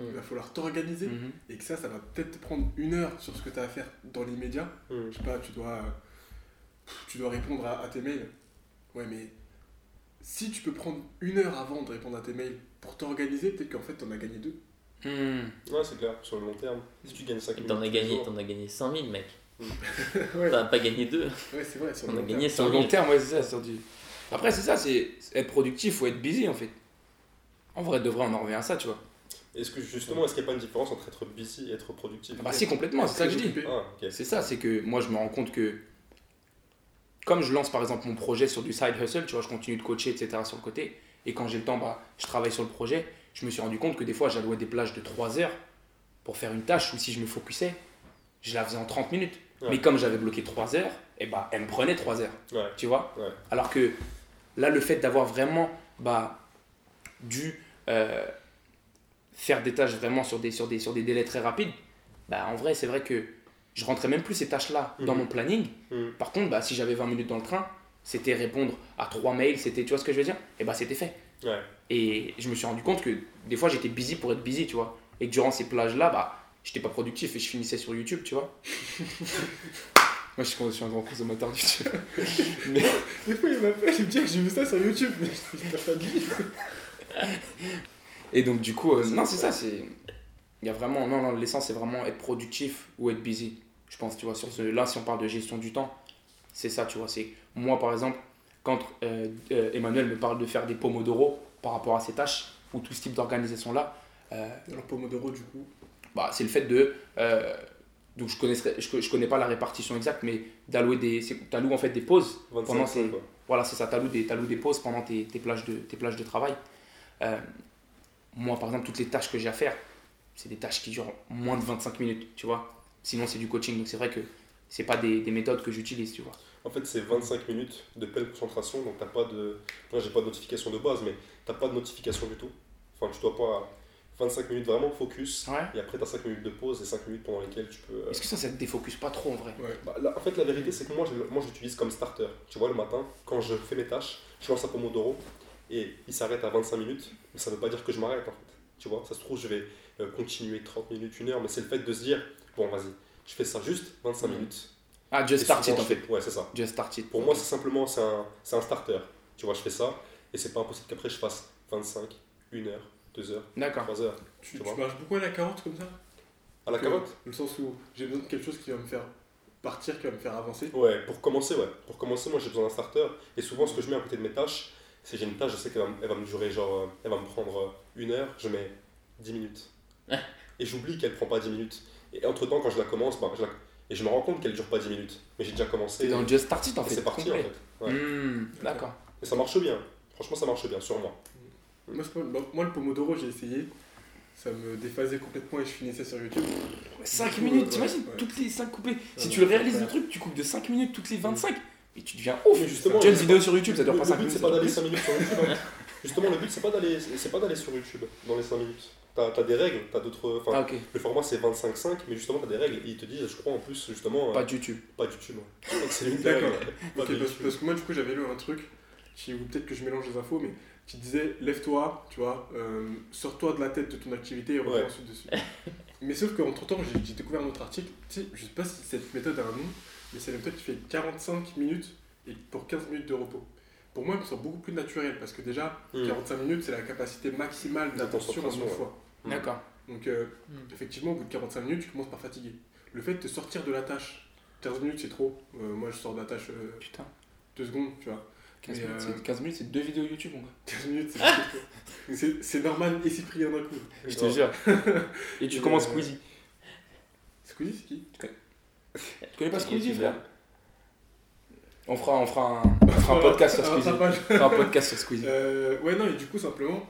[SPEAKER 3] Mm.
[SPEAKER 1] il va falloir t'organiser,
[SPEAKER 2] Mhm.
[SPEAKER 1] et que ça, ça va peut-être te prendre une heure sur ce que tu as à faire dans l'immédiat.
[SPEAKER 4] Hmm.
[SPEAKER 1] Je sais pas, tu dois, tu dois répondre à, à tes mails. Ouais, mais si tu peux prendre une heure avant de répondre à tes mails pour t'organiser, peut-être qu'en fait, t'en as gagné deux.
[SPEAKER 2] Hmm.
[SPEAKER 4] Ouais, c'est clair, sur le long terme. Si tu gagnes 5 minutes.
[SPEAKER 3] T'en as gagné, t'en as gagné 5000, mec.
[SPEAKER 1] ouais,
[SPEAKER 3] T'en as pas gagné deux.
[SPEAKER 1] ouais c'est vrai. Sur
[SPEAKER 3] On
[SPEAKER 1] le
[SPEAKER 3] a
[SPEAKER 1] long
[SPEAKER 3] gagné
[SPEAKER 1] terme.
[SPEAKER 2] Sur le
[SPEAKER 3] 100 000.
[SPEAKER 2] long terme, ouais, c'est ça. sur du- Après, c'est ça, c'est être productif ou être busy, en fait. En vrai, de vrai, on en revient à ça, tu vois.
[SPEAKER 4] Est-ce que justement, est-ce qu'il n'y a pas une différence entre être busy et être productif
[SPEAKER 2] Bah si, complètement, c'est ça que je dis.
[SPEAKER 4] Ah.
[SPEAKER 2] C'est ça, c'est que moi je me rends compte que comme je lance par exemple mon projet sur du side hustle, tu vois, je continue de coacher, etc. sur le côté, et quand j'ai le temps, bah, je travaille sur le projet, je me suis rendu compte que des fois j'allouais des plages de 3 heures pour faire une tâche, ou si je me focusais, je la faisais en 30 minutes.
[SPEAKER 4] Ouais.
[SPEAKER 2] Mais comme j'avais bloqué 3 heures, et bah, elle me prenait 3 heures,
[SPEAKER 4] Ouais.
[SPEAKER 2] tu vois
[SPEAKER 4] Ouais.
[SPEAKER 2] Alors que là, le fait d'avoir vraiment bah, dû euh, faire des tâches vraiment sur des, sur des, sur des délais très rapides, bah, en vrai, c'est vrai que je rentrais même plus ces tâches-là dans
[SPEAKER 4] Mhm.
[SPEAKER 2] mon planning.
[SPEAKER 4] Hmm.
[SPEAKER 2] Par contre, bah, si j'avais 20 minutes dans le train, c'était répondre à trois mails, c'était, tu vois ce que je veux dire? Et bah, c'était fait.
[SPEAKER 4] Ouais.
[SPEAKER 2] Et je me suis rendu compte que des fois, j'étais busy pour être busy, tu vois. Et que durant ces plages-là, bah, j'étais pas productif et je finissais sur YouTube, tu vois. Moi, je suis un grand consommateur de YouTube. Mais
[SPEAKER 1] Des fois, il m'appelle, il me dit que j'ai vu ça sur YouTube, mais je pas dit.
[SPEAKER 2] Et donc, du coup, euh, non, c'est ça, c'est. Il y a vraiment. Non, non, l'essence, c'est vraiment être productif ou être busy. Je pense, tu vois, sur ce. Là, si on parle de gestion du temps, c'est ça, tu vois. C'est. Moi, par exemple, quand euh, euh, Emmanuel me parle de faire des pomodoro par rapport à ces tâches ou tout ce type d'organisation-là, euh,
[SPEAKER 1] Alors, Pomodoro, du coup.
[SPEAKER 2] bah, c'est le fait de. donc, je connais, je, je connais pas la répartition exacte, mais d'allouer des. T'alloues en fait des pauses
[SPEAKER 4] 25
[SPEAKER 2] pendant ces-
[SPEAKER 4] quoi.
[SPEAKER 2] voilà, c'est ça, t'alloues des, t'alloues des pauses pendant tes, tes plages de, tes plages de travail. Euh, moi, par exemple, toutes les tâches que j'ai à faire, c'est des tâches qui durent moins de 25 minutes, tu vois. Sinon, c'est du coaching, donc c'est vrai que c'est pas des, des méthodes que j'utilise, tu vois.
[SPEAKER 4] En fait, c'est 25 minutes de pleine concentration, donc t'as pas de. Moi, j'ai pas de notification de base, mais t'as pas de notification du tout. Enfin, tu dois pas. 25 minutes vraiment focus,
[SPEAKER 2] Ouais.
[SPEAKER 4] et après t'as 5 minutes de pause et 5 minutes pendant lesquelles tu peux. euh,
[SPEAKER 2] Est-ce que ça, ça te défocus pas trop en vrai?
[SPEAKER 1] Ouais.
[SPEAKER 4] Bah, là, en fait, la vérité, c'est que moi, je, moi, je l'utilise comme starter. Tu vois, le matin, quand je fais mes tâches, je lance un Pomodoro et il s'arrête à 25 minutes. Mais ça veut pas dire que je m'arrête, en fait. Tu vois, ça se trouve, je vais euh, continuer 30 minutes, une heure, mais c'est le fait de se dire, bon, vas-y, je fais ça juste 25
[SPEAKER 2] Mhm.
[SPEAKER 4] minutes.
[SPEAKER 2] Ah, just start it en fait.
[SPEAKER 4] Ouais, c'est ça.
[SPEAKER 2] Just start it.
[SPEAKER 4] Pour moi, c'est simplement, c'est un, c'est un starter. Tu vois, je fais ça et c'est pas impossible qu'après je fasse 25, 1 heure, 2 heures,
[SPEAKER 2] D'accord.
[SPEAKER 4] 3 heures.
[SPEAKER 1] Tu,
[SPEAKER 4] Tu
[SPEAKER 1] tu marches beaucoup à la carotte comme ça?
[SPEAKER 4] À la
[SPEAKER 1] Que-
[SPEAKER 4] carotte?
[SPEAKER 1] Dans le sens où j'ai besoin de quelque chose qui va me faire partir, qui va me faire avancer.
[SPEAKER 4] Ouais, pour commencer, ouais. Pour commencer, moi j'ai besoin d'un starter. Et souvent, ce que je mets à côté de mes tâches, c'est j'ai une tâche, je sais qu'elle va, m- elle va me durer genre, euh, elle va me prendre euh, une heure, je mets 10 minutes. Et j'oublie qu'elle prend pas 10 minutes. Et entre temps, quand je la commence, bah, je la- et je me rends compte qu'elle dure pas 10 minutes. Mais j'ai déjà commencé.
[SPEAKER 2] C'est dans le just start it en
[SPEAKER 4] et
[SPEAKER 2] fait.
[SPEAKER 4] c'est parti en fait. Ouais.
[SPEAKER 2] Hmm, D'accord.
[SPEAKER 4] Et ça marche bien. Franchement, ça marche bien sur moi.
[SPEAKER 1] Moi, bah, moi, le Pomodoro, j'ai essayé. Ça me déphasait complètement et je finissais sur YouTube.
[SPEAKER 2] 5
[SPEAKER 1] coup,
[SPEAKER 2] minutes, t'imagines
[SPEAKER 1] ouais.
[SPEAKER 2] Toutes les 5 coupées. Si
[SPEAKER 1] Ouais,
[SPEAKER 2] tu réalises le truc, tu coupes de 5 minutes toutes les 25. Mais tu deviens ouf.
[SPEAKER 4] Mais justement,
[SPEAKER 2] Tu as une
[SPEAKER 4] le-
[SPEAKER 2] vidéo sur YouTube, ça dure
[SPEAKER 4] le,
[SPEAKER 2] pas
[SPEAKER 4] le
[SPEAKER 2] 5
[SPEAKER 4] but,
[SPEAKER 2] minutes.
[SPEAKER 4] c'est
[SPEAKER 2] ça
[SPEAKER 4] pas
[SPEAKER 2] dure
[SPEAKER 4] d'aller
[SPEAKER 2] plus.
[SPEAKER 4] 5 minutes sur YouTube. hein. Justement, le but, c'est pas d'aller c'est pas d'aller sur YouTube dans les 5 minutes. T'as as des règles, t'as d'autres. Enfin,
[SPEAKER 2] Ah, ok.
[SPEAKER 4] le format c'est 25-5, mais justement t'as des règles. Et ils te disent, je crois en plus, justement.
[SPEAKER 2] Pas
[SPEAKER 4] euh,
[SPEAKER 2] de YouTube.
[SPEAKER 4] pas du YouTube. que c'est l'une des
[SPEAKER 1] D'accord.
[SPEAKER 4] règles. Pas
[SPEAKER 1] Ok,
[SPEAKER 4] de
[SPEAKER 1] parce, que moi, du coup, j'avais lu un truc, qui, ou peut-être que je mélange les infos, mais qui disait lève-toi, tu vois, euh, sors-toi de la tête de ton activité et reviens
[SPEAKER 4] Ouais.
[SPEAKER 1] ensuite dessus. mais sauf qu'entre temps, j'ai j'ai découvert un autre article, tu sais, je sais pas si cette méthode a un nom, mais c'est la méthode qui fait 45 minutes et pour 15 minutes de repos. Pour moi, elle me semble beaucoup plus naturelle parce que déjà,
[SPEAKER 4] Hmm.
[SPEAKER 1] 45 minutes, c'est la capacité maximale d'attention
[SPEAKER 4] ouais.
[SPEAKER 1] fois.
[SPEAKER 4] Mm.
[SPEAKER 2] D'accord.
[SPEAKER 1] Donc, euh,
[SPEAKER 2] Hmm.
[SPEAKER 1] effectivement, au bout de 45 minutes, tu commences par fatiguer. Le fait de te sortir de la tâche, 15 minutes, c'est trop. Euh, moi, je sors de la tâche euh,
[SPEAKER 2] Putain.
[SPEAKER 1] 2 secondes, tu vois.
[SPEAKER 2] 15
[SPEAKER 1] Mais,
[SPEAKER 2] minutes,
[SPEAKER 1] euh,
[SPEAKER 2] c'est- 15 minutes, c'est deux vidéos YouTube, mon gars.
[SPEAKER 1] 15 minutes, c'est. C'est- normal et Cyprien d'un coup.
[SPEAKER 2] Je te jure. Et tu
[SPEAKER 1] Et,
[SPEAKER 2] commences
[SPEAKER 1] euh,
[SPEAKER 2] Squeezie.
[SPEAKER 1] Squeezie, c'est qui?
[SPEAKER 2] Tu connais pas Squeezie, frère on fera, on, fera un, on fera un podcast sur Squeezie. On fera un podcast sur Squeezie.
[SPEAKER 1] Euh, ouais, non, et du coup, simplement,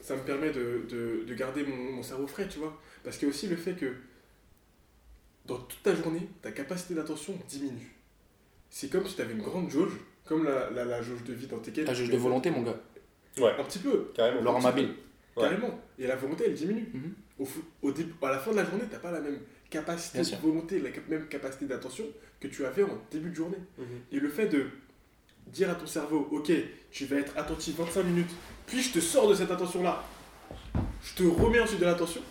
[SPEAKER 1] ça me permet de, de, de garder mon, mon cerveau frais, tu vois. Parce qu'il y a aussi le fait que dans toute ta journée, ta capacité d'attention diminue. C'est comme si tu avais une grande jauge, comme la, la, la jauge de vie dans Tekken.
[SPEAKER 2] Ta jauge de volonté, mon gars.
[SPEAKER 4] Ouais,
[SPEAKER 1] Un petit peu,
[SPEAKER 4] carrément.
[SPEAKER 2] Laurent Mabille.
[SPEAKER 4] Ouais.
[SPEAKER 1] carrément. Et la volonté, elle diminue. Au, fou- au début, à la fin de la journée, tu pas la même capacité de volonté, la même capacité d'attention que tu avais en début de journée.
[SPEAKER 4] Mhm.
[SPEAKER 1] Et le fait de dire à ton cerveau, ok, tu vas être attentif 25 minutes, puis je te sors de cette attention-là, je te remets ensuite de l'attention,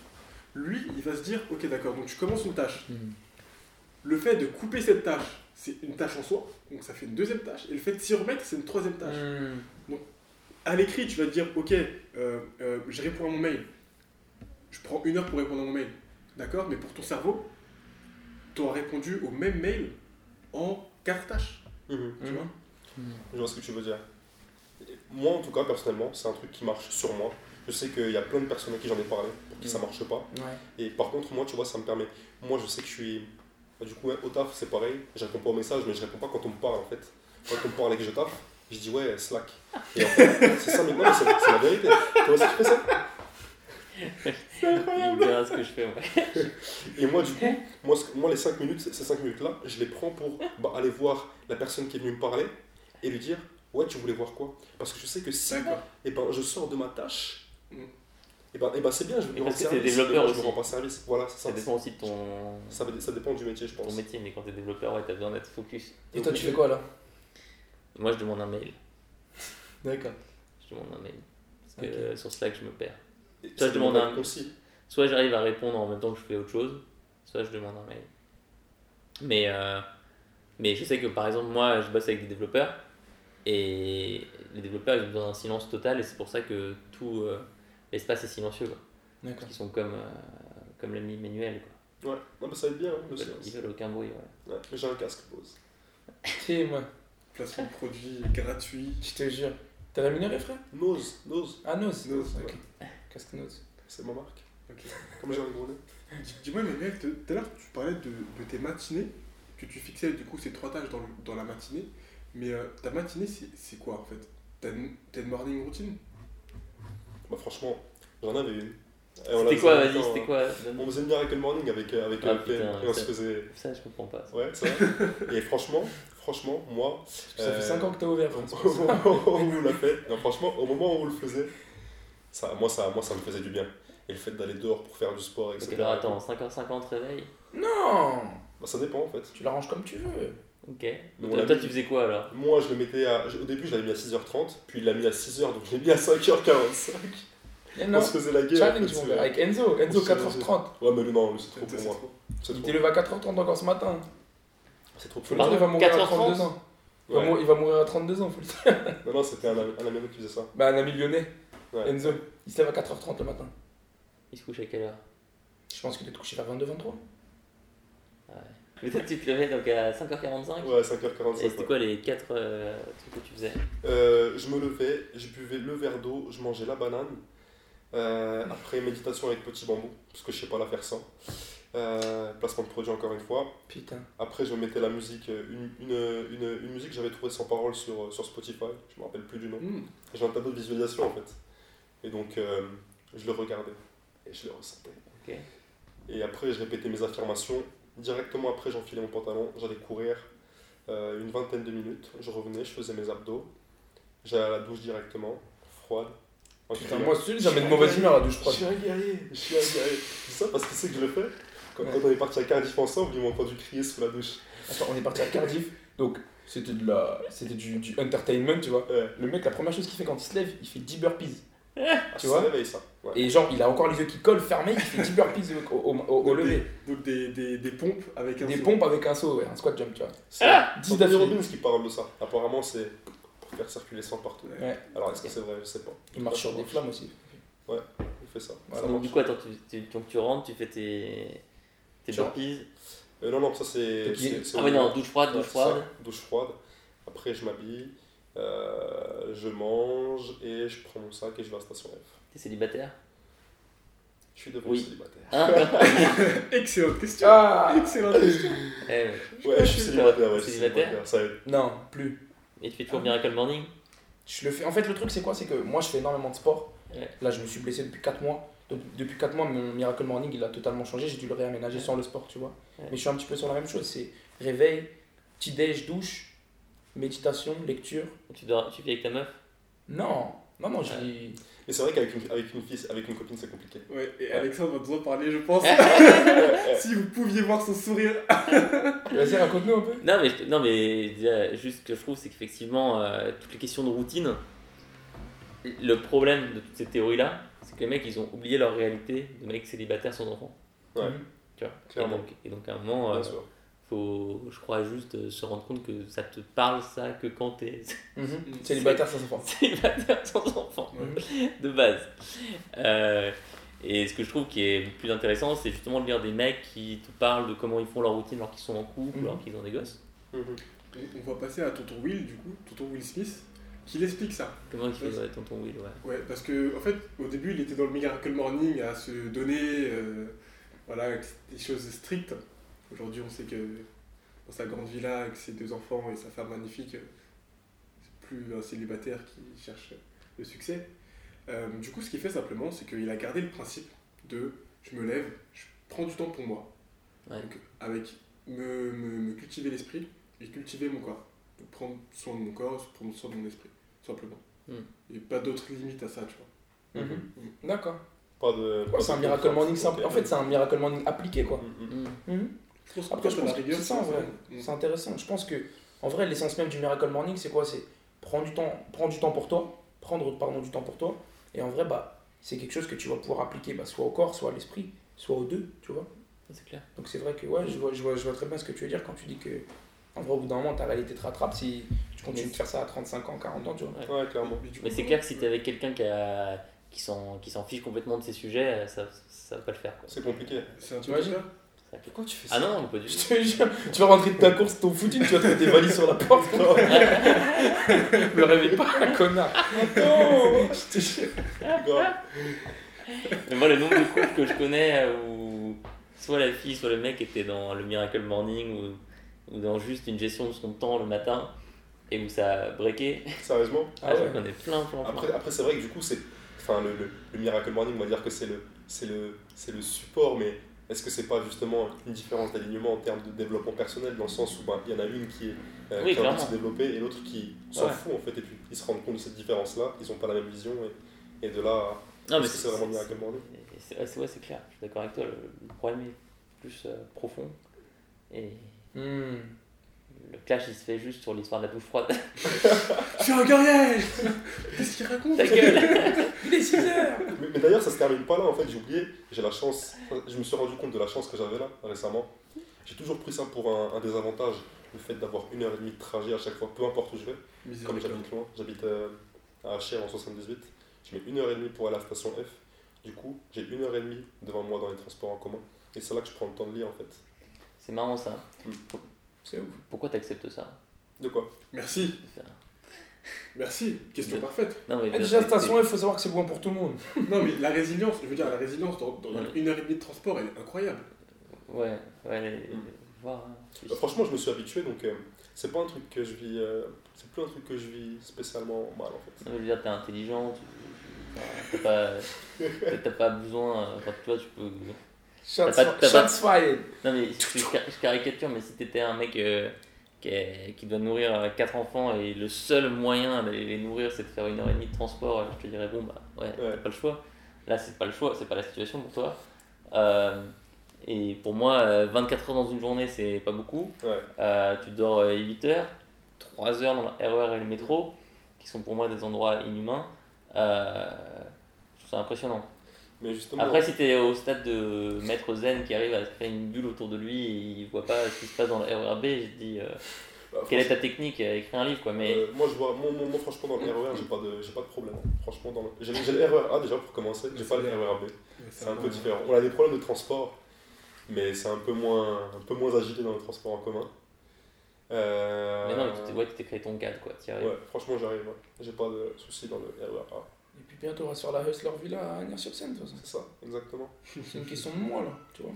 [SPEAKER 1] lui, il va se dire, ok, d'accord, donc tu commences une tâche.
[SPEAKER 2] Mhm.
[SPEAKER 1] Le fait de couper cette tâche, c'est une tâche en soi, donc ça fait une deuxième tâche, et le fait de s'y remettre, c'est une troisième tâche.
[SPEAKER 2] Mhm.
[SPEAKER 1] À l'écrit, tu vas te dire, ok, euh, euh, je réponds à mon mail, je prends une heure pour répondre à mon mail, d'accord, mais pour ton cerveau, tu as répondu au même mail en quatre tâches,
[SPEAKER 4] Mhm.
[SPEAKER 1] tu vois.
[SPEAKER 4] Je vois ce que tu veux dire. Moi, en tout cas, personnellement, c'est un truc qui marche sur moi. Je sais qu'il y a plein de personnes à qui j'en ai parlé, pour qui ça
[SPEAKER 2] Mm.
[SPEAKER 4] marche pas.
[SPEAKER 2] Ouais.
[SPEAKER 4] Et par contre, moi, tu vois, ça me permet. Moi, je sais que je suis. bah, Du coup, au taf, c'est pareil. Je réponds pas aux messages, mais je réponds pas quand on me parle, en fait. Quand on me parle et que je taffe, je dis ouais, Slack. Et en fait, c'est ça, mais non, c'est la vérité. Tu vois ce que je ça
[SPEAKER 3] Il verra ce que je fais, ouais.
[SPEAKER 4] Et moi, du coup, moi, ce- moi les 5 minutes, ces 5 minutes-là, je les prends pour bah, aller voir la personne qui est venue me parler et lui dire Ouais, tu voulais voir quoi? Parce que je sais que si
[SPEAKER 1] D'accord.
[SPEAKER 4] eh ben, je sors de ma tâche,
[SPEAKER 1] Mm.
[SPEAKER 4] et ben, eh ben, c'est bien, je vais
[SPEAKER 3] Et
[SPEAKER 4] rendre service.
[SPEAKER 3] développeur
[SPEAKER 4] je ne
[SPEAKER 3] aussi.
[SPEAKER 4] rends pas service. Voilà,
[SPEAKER 3] Ça
[SPEAKER 4] ça.
[SPEAKER 3] dépend aussi de ton,
[SPEAKER 4] Ça, ça dépend du métier, je pense.
[SPEAKER 3] ton métier, mais quand t'es développeur, ouais, t'as besoin d'être focus.
[SPEAKER 2] Et toi, tu fais quoi là
[SPEAKER 3] Moi, je demande un mail.
[SPEAKER 2] D'accord.
[SPEAKER 3] Je demande un mail. Parce que euh, sur Slack, je me perds.
[SPEAKER 4] Et
[SPEAKER 3] Ça, je demande un-. Soit j'arrive à répondre en même temps que je fais autre chose, soit je demande un mail. Mais, euh, mais je sais que par exemple, moi, je bosse avec des développeurs et les développeurs ils ont besoin d'un silence total et c'est pour ça que tout euh, l'espace est silencieux. Quoi. Parce qu'ils sont comme, euh, comme l'ami Manuel. Quoi.
[SPEAKER 4] Ouais, non, mais ça va être bien, hein, le
[SPEAKER 3] Ils, veulent,
[SPEAKER 4] silence.
[SPEAKER 3] ils veulent aucun bruit. Ouais.
[SPEAKER 4] Ouais, j'ai un casque, pose.
[SPEAKER 2] Tu moi,
[SPEAKER 1] Placement de produit gratuit.
[SPEAKER 2] je te jure. T'as rémunéré, frère?
[SPEAKER 4] Nose, nose,
[SPEAKER 2] Ah, Nose.
[SPEAKER 1] Nose,
[SPEAKER 2] Ok. Casque Nose.
[SPEAKER 4] c'est ma marque.
[SPEAKER 1] Ok.
[SPEAKER 4] Comme j'ai un gros nez.
[SPEAKER 1] Dis- Dis-moi, Emmanuel, tout tout à l'heure, tu parlais de, de tes matinées, que tu fixais du coup ces trois tâches dans, le- dans la matinée. Mais euh, ta matinée, c'est c'est quoi en fait? T'as une, t'as une morning routine?
[SPEAKER 4] Bah, franchement, j'en avais une. Et on
[SPEAKER 3] C'était quoi,
[SPEAKER 4] faisait
[SPEAKER 3] vas-y, c'était quoi
[SPEAKER 4] On faisait Miracle Morning avec, euh, avec
[SPEAKER 3] Ah,
[SPEAKER 4] euh, PM,
[SPEAKER 3] putain,
[SPEAKER 4] et on se
[SPEAKER 3] ça-
[SPEAKER 4] faisait.
[SPEAKER 3] Ça, je comprends pas. ça.
[SPEAKER 4] Ouais, c'est vrai. et franchement, franchement, moi,
[SPEAKER 2] Ça
[SPEAKER 4] Euh,
[SPEAKER 2] fait 5 ans que t'as ouvert,
[SPEAKER 4] au
[SPEAKER 2] frère.
[SPEAKER 4] moment où vous l'a fait, non, franchement, au moment où on le faisait, ça, moi, ça, moi, ça me faisait du bien. Et le fait d'aller dehors pour faire du sport, etc.
[SPEAKER 3] Alors attends, 5h50 réveil
[SPEAKER 2] Non
[SPEAKER 4] Bah, ça dépend en fait.
[SPEAKER 2] Tu l'arranges comme tu veux.
[SPEAKER 3] Ok.
[SPEAKER 4] Donc,
[SPEAKER 3] toi, toi,
[SPEAKER 4] mis-
[SPEAKER 3] tu faisais quoi alors?
[SPEAKER 4] Moi, je le mettais à. Au début, je l'avais mis à 6h30, puis il l'a mis à 6h, donc je l'ai mis à 5h45.
[SPEAKER 2] Eh
[SPEAKER 4] On
[SPEAKER 2] non.
[SPEAKER 4] se faisait la guerre.
[SPEAKER 2] Challenge,
[SPEAKER 4] en fait,
[SPEAKER 2] mon
[SPEAKER 4] c'est-
[SPEAKER 2] gars. Avec Enzo. Enzo,
[SPEAKER 4] On se
[SPEAKER 2] 4h30.
[SPEAKER 4] Ouais, mais non, c'est trop pour moi.
[SPEAKER 1] trop.
[SPEAKER 2] Il t'est levé à 4h30 encore ce matin.
[SPEAKER 4] C'est trop pour
[SPEAKER 2] dire, il va mourir à
[SPEAKER 3] 4h30?
[SPEAKER 2] 32 ans. Il va,
[SPEAKER 4] Ouais.
[SPEAKER 2] il va mourir à 32 ans, faut le dire.
[SPEAKER 4] Non, non, c'était un, un ami qui faisait ça.
[SPEAKER 2] Bah, un ami lyonnais,
[SPEAKER 4] Ouais.
[SPEAKER 2] Enzo. Il se lève à 4h30 le matin.
[SPEAKER 3] Il se couche à quelle heure?
[SPEAKER 2] Je pense qu'il est couché vers 22-23.
[SPEAKER 3] Mais toi, tu te levais donc à 5h45
[SPEAKER 4] Ouais, 5h45.
[SPEAKER 3] Et c'était
[SPEAKER 4] ouais.
[SPEAKER 3] quoi les 4 trucs que tu faisais?
[SPEAKER 4] Euh, je me levais, je buvais le verre d'eau, je mangeais la banane. Euh, après, méditation avec petit bambou, parce que je sais pas la faire sans. Euh, placement de produit encore une fois.
[SPEAKER 2] Putain.
[SPEAKER 4] Après, je mettais la musique, euh, une, une, une, une musique que j'avais trouvée sans parole sur, sur Spotify, je me rappelle plus du nom.
[SPEAKER 1] Hmm.
[SPEAKER 4] J'ai un tableau de visualisation en fait. Et donc, euh, je le regardais et je le ressentais. Et après, je répétais mes affirmations. Directement après, j'enfilais mon pantalon, j'allais courir euh, une vingtaine de minutes. Je revenais, je faisais mes abdos. J'allais à la douche directement, froide.
[SPEAKER 2] Putain, moi, je ça met de mauvaise humeur à douche
[SPEAKER 4] Je
[SPEAKER 2] froide.
[SPEAKER 4] suis un guerrier, je suis un guerrier. C'est ça parce que c'est que je le fais. Quand, quand on est parti à Cardiff ensemble, ils m'ont entendu crier sous la douche.
[SPEAKER 2] Attends, on est parti à Cardiff, donc c'était de la, c'était du, du entertainment, tu vois.
[SPEAKER 4] Ouais.
[SPEAKER 2] Le mec, la première chose qu'il fait quand il se lève, il fait 10 burpees.
[SPEAKER 4] Ah,
[SPEAKER 2] Tu
[SPEAKER 4] ça
[SPEAKER 2] vois
[SPEAKER 4] réveille ça. Ouais.
[SPEAKER 2] Et genre, il a encore les yeux qui collent fermés, il fait 10 burpees au, au, au- au lever.
[SPEAKER 1] Donc des, des, des pompes avec un
[SPEAKER 2] Des
[SPEAKER 1] saut.
[SPEAKER 2] pompes avec un saut, ouais, un squat jump, tu vois.
[SPEAKER 4] C'est
[SPEAKER 2] 10
[SPEAKER 4] Anthony
[SPEAKER 2] d'affilée.
[SPEAKER 4] Robbins qui parle de ça. Apparemment, c'est pour faire circuler le sang partout.
[SPEAKER 2] Ouais.
[SPEAKER 4] Alors, est-ce que c'est vrai? Je sais pas.
[SPEAKER 2] Il marche sur des flammes aussi.
[SPEAKER 4] Il fait ça.
[SPEAKER 2] Voilà,
[SPEAKER 4] Ça
[SPEAKER 3] Donc,
[SPEAKER 4] marche.
[SPEAKER 3] du coup, attends, tu, tu- donc tu rentres, tu fais tes, tes burpees.
[SPEAKER 4] Euh, non, non, ça c'est.
[SPEAKER 3] Ah ouais, non, douche froide,
[SPEAKER 4] Ouais,
[SPEAKER 3] douche froide.
[SPEAKER 4] douche froide. Après, je m'habille, je mange et je prends mon sac et je vais à la station F.
[SPEAKER 3] T'es célibataire?
[SPEAKER 4] Je suis devenu
[SPEAKER 3] Oui.
[SPEAKER 4] célibataire.
[SPEAKER 3] Hein?
[SPEAKER 1] Excellente question.
[SPEAKER 2] Ah
[SPEAKER 1] Excellente question.
[SPEAKER 3] Eh ouais.
[SPEAKER 4] Ouais, je suis célibataire, ouais,
[SPEAKER 3] Célibataire?
[SPEAKER 4] célibataire. Ça.
[SPEAKER 2] Non, plus.
[SPEAKER 3] Et tu fais toujours Miracle Morning?
[SPEAKER 2] Je le fais. En fait, le truc, c'est quoi? C'est que moi, je fais énormément de sport.
[SPEAKER 3] Ouais.
[SPEAKER 2] Là, je me suis blessé depuis 4 mois. Donc, depuis 4 mois, mon Miracle Morning, il a totalement changé. J'ai dû le réaménager
[SPEAKER 3] Ouais.
[SPEAKER 2] sans le sport, tu vois.
[SPEAKER 3] Ouais.
[SPEAKER 2] Mais je suis un petit peu sur la même chose. C'est réveil, petit-déj, douche, méditation, lecture.
[SPEAKER 3] tu, dors, tu vis avec ta meuf?
[SPEAKER 2] Non, non, non, j'ai.
[SPEAKER 4] Mais c'est vrai qu'avec une, avec une fille, avec une copine, c'est compliqué.
[SPEAKER 1] Ouais, et Alexandre va en parler, je pense. Si vous pouviez voir son sourire.
[SPEAKER 2] Vas-y, raconte-nous un peu.
[SPEAKER 3] Non, mais, non, mais juste ce que je trouve, c'est qu'effectivement, euh, toutes les questions de routine, le problème de toutes ces théories-là, c'est que les mecs, ils ont oublié leur réalité de mecs célibataires sans enfants.
[SPEAKER 4] Ouais.
[SPEAKER 2] Mhm.
[SPEAKER 3] Tu vois? Et donc, et donc, à un moment,
[SPEAKER 4] Bien
[SPEAKER 3] euh,
[SPEAKER 4] sûr.
[SPEAKER 3] Faut, je crois, juste euh, se rendre compte que ça te parle, ça, que quand t'es
[SPEAKER 2] Mhm. Célibataire sans enfant.
[SPEAKER 3] célibataire sans enfant, de base. Euh, et ce que je trouve qui est le plus intéressant, c'est justement de lire des mecs qui te parlent de comment ils font leur routine alors qu'ils sont en couple,
[SPEAKER 2] Mhm.
[SPEAKER 3] alors qu'ils ont des gosses.
[SPEAKER 4] Mhm.
[SPEAKER 1] On on va passer à Tonton Will, du coup, Tonton Will Smith, qui l'explique ça.
[SPEAKER 3] Comment il fait
[SPEAKER 1] Ouais.
[SPEAKER 3] tonton Will, ouais.
[SPEAKER 1] Ouais, parce que en fait, au début, il était dans le Miracle Morning à se donner, euh, voilà, des choses strictes. Aujourd'hui, on sait que dans sa grande villa, avec ses deux enfants et sa femme magnifique, c'est plus un célibataire qui cherche le succès. Euh, du coup, ce qu'il fait simplement, c'est qu'il a gardé le principe de je me lève, je prends du temps pour moi.
[SPEAKER 3] Ouais.
[SPEAKER 1] Donc, avec me, me, me cultiver l'esprit et cultiver mon corps. Donc, prendre soin de mon corps, prendre soin de mon esprit, simplement.
[SPEAKER 3] Mm.
[SPEAKER 1] Et pas d'autres limites à ça, tu vois.
[SPEAKER 2] Mhm. D'accord.
[SPEAKER 4] Pas de.
[SPEAKER 2] Ouais,
[SPEAKER 4] pas
[SPEAKER 2] c'est un Miracle Morning simple. En fait, c'est un Miracle Morning appliqué, quoi.
[SPEAKER 4] Mhm.
[SPEAKER 3] Mm.
[SPEAKER 2] Après, je pense que c'est ça, en vrai. C'est intéressant. Je pense que, en vrai, l'essence même du Miracle Morning, c'est quoi? C'est prendre du temps, prendre du temps pour toi, prendre pardon, du temps pour toi. Et en vrai, bah, c'est quelque chose que tu vas pouvoir appliquer bah, soit au corps, soit à l'esprit, soit aux deux, tu vois.
[SPEAKER 3] C'est clair.
[SPEAKER 2] Donc c'est vrai que ouais, je vois, je, vois, je vois très bien ce que tu veux dire quand tu dis que, en vrai, au bout d'un moment, ta réalité te rattrape si tu continues de faire ça à 35 ans, 40 ans, tu vois.
[SPEAKER 4] Ouais, clairement.
[SPEAKER 1] Mais,
[SPEAKER 3] c'est clair que si t'es avec quelqu'un qui, a- qui s'en qui s'en fiche complètement de ces sujets, ça, ça va pas le faire. Quoi.
[SPEAKER 4] C'est compliqué.
[SPEAKER 1] C'est un ça?
[SPEAKER 4] Pourquoi tu fais
[SPEAKER 3] Ah non, pas du
[SPEAKER 2] Je
[SPEAKER 3] tout.
[SPEAKER 2] te jure, tu vas rentrer de ta course, ton footing, tu vas trouver tes valises sur la porte. Me réveille pas, connard. Non, je te jure.
[SPEAKER 3] Mais moi, le nombre de couples que je connais où soit la fille, soit le mec était dans le Miracle Morning ou, ou dans juste une gestion de son temps le matin et où ça a breaké.
[SPEAKER 4] Sérieusement
[SPEAKER 2] Ah ouais.
[SPEAKER 3] j'en connais plein, plein, plein.
[SPEAKER 4] Après, après c'est vrai que du coup, c'est. Enfin, le, le, le Miracle Morning, on va dire que c'est le, c'est le, c'est le support, mais est-ce que c'est pas justement une différence d'alignement en termes de développement personnel, dans le sens où ben, il y en a une qui, est, euh,
[SPEAKER 3] Oui,
[SPEAKER 4] qui a envie de se développer et l'autre qui s'en
[SPEAKER 3] Ouais.
[SPEAKER 4] fout en fait, et puis ils se rendent compte de cette différence-là, ils ont pas la même vision, et, et de là, c'est vraiment Miracle Morning
[SPEAKER 3] c'est- c'est- ouais, c'est clair, je suis d'accord avec toi. Le, le problème est plus euh, profond et
[SPEAKER 2] Hmm.
[SPEAKER 3] Le clash il se fait juste sur l'histoire de la douche froide.
[SPEAKER 1] Je suis un guerrier Qu'est-ce qu'il raconte?
[SPEAKER 3] Ta gueule
[SPEAKER 2] Il est 6 heures.
[SPEAKER 4] Mais, mais d'ailleurs, ça se termine pas là, en fait, j'ai oublié, j'ai la chance, je me suis rendu compte de la chance que j'avais là, récemment. J'ai toujours pris ça pour un, un désavantage, le fait d'avoir une heure et demie de trajet à chaque fois, peu importe où je vais. Comme j'habite loin, j'habite euh, à HR en 78, je mets une heure et demie pour aller à la station F. Du coup, j'ai une heure et demie devant moi dans les transports en commun. Et c'est là que je prends le temps de lire en fait.
[SPEAKER 3] C'est marrant ça.
[SPEAKER 2] C'est ouf.
[SPEAKER 3] Pourquoi t'acceptes ça
[SPEAKER 4] De quoi
[SPEAKER 1] Merci. Merci. Question
[SPEAKER 3] De-
[SPEAKER 1] parfaite.
[SPEAKER 3] Non, mais
[SPEAKER 2] Et déjà, station F, il faut savoir que c'est bon pour tout le monde.
[SPEAKER 1] Non, mais la résilience, je veux dire, la résilience dans, dans
[SPEAKER 3] Ouais.
[SPEAKER 1] une heure et demie de transport, elle est incroyable.
[SPEAKER 3] Ouais, ouais, les-
[SPEAKER 4] Mm.
[SPEAKER 3] voir, hein.
[SPEAKER 4] Bah, Franchement, je me suis habitué donc euh, c'est pas un truc que je vis. euh, c'est plus un truc que je vis spécialement mal en fait.
[SPEAKER 3] Non, mais je veux dire, t'es intelligent, tu t'as pas, pas besoin, euh, enfin, tu vois, tu peux...
[SPEAKER 2] Shots,
[SPEAKER 3] pas-
[SPEAKER 2] fired.
[SPEAKER 3] Non mais je, je car- je caricature, mais si t'étais un mec euh, qui, est- qui doit nourrir 4 enfants et le seul moyen d'aller les nourrir c'est de faire une heure et demie de transport, je te dirais bon bah ouais,
[SPEAKER 4] Ouais.
[SPEAKER 3] t'as pas le choix. Là c'est pas le choix, c'est pas la situation pour toi. Euh, et pour moi, euh, 24 heures dans une journée c'est pas beaucoup.
[SPEAKER 4] Ouais.
[SPEAKER 3] Euh, tu dors euh, 8 heures, 3 heures dans le RER et le métro, qui sont pour moi des endroits inhumains. Euh, je trouve ça impressionnant.
[SPEAKER 4] Mais justement,
[SPEAKER 3] Après, si tu es au stade de maître zen qui arrive à se créer une bulle autour de lui et il voit pas ce qui se passe dans le RERB, je te dis, euh,
[SPEAKER 4] bah,
[SPEAKER 3] quelle est ta technique Écrire un livre quoi. Mais
[SPEAKER 4] Euh, moi, je vois, moi, moi, moi, franchement, dans le RER, j'ai pas de, j'ai pas de problème. Franchement, dans le... j'ai, j'ai le RER A déjà pour commencer, j'ai pas le RER B. C'est un peu différent. On a des problèmes de transport, mais c'est un peu moins, un peu moins agité dans le transport en commun. Euh,
[SPEAKER 3] Mais non, mais tu t'es ouais, tu t'es créé ton cadre quoi. t'y
[SPEAKER 4] ouais, franchement, j'arrive. ouais. J'ai pas de soucis dans le RER
[SPEAKER 5] puis bientôt, on va se faire la Hustler Villa à Agnières-sur-Seine, de toute façon.
[SPEAKER 4] C'est ça, exactement.
[SPEAKER 5] C'est une question de moi, là, tu vois.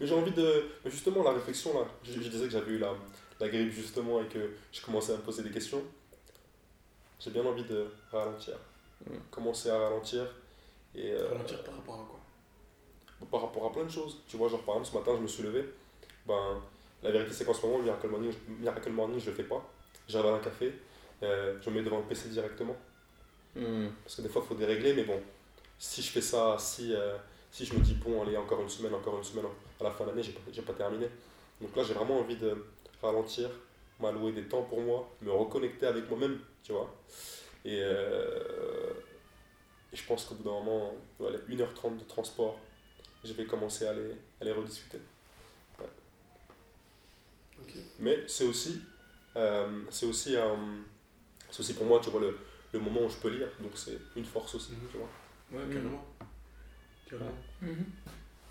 [SPEAKER 4] Mais j'ai envie de. mais Justement, la réflexion là, je, je disais que j'avais eu la, la grippe justement et que je commençais à me poser des questions. J'ai bien envie de ralentir.
[SPEAKER 3] Mm.
[SPEAKER 4] Commencer à ralentir. Et, euh,
[SPEAKER 1] Ralentir par rapport à quoi?
[SPEAKER 4] Par rapport à plein de choses. Tu vois, genre par exemple, ce matin, je me suis levé. Ben, la vérité, c'est qu'en ce moment, le Miracle Morning, je, Miracle Morning, je le fais pas. À un café, euh, je me mets devant le PC directement.
[SPEAKER 3] Hmm.
[SPEAKER 4] Parce que des fois, il faut dérégler, mais bon, si je fais ça, si, euh, si je me dis, bon, allez, encore une semaine, encore une semaine, à la fin de l'année, j'ai pas, pas terminé. Donc là, j'ai vraiment envie de ralentir, m'allouer des temps pour moi, me reconnecter avec moi-même, tu vois. Et, euh, et je pense qu'au bout d'un moment, voilà, 1h30 de transport, je vais commencer à les, à les rediscuter. Ouais. Mais c'est aussi, euh, c'est aussi, aussi pour moi, tu vois, le, le moment où je peux lire, donc c'est une force aussi,
[SPEAKER 1] Mhm.
[SPEAKER 4] tu vois.
[SPEAKER 1] Ouais,
[SPEAKER 5] Mm.
[SPEAKER 1] carrément. Carrément.
[SPEAKER 5] Mhm.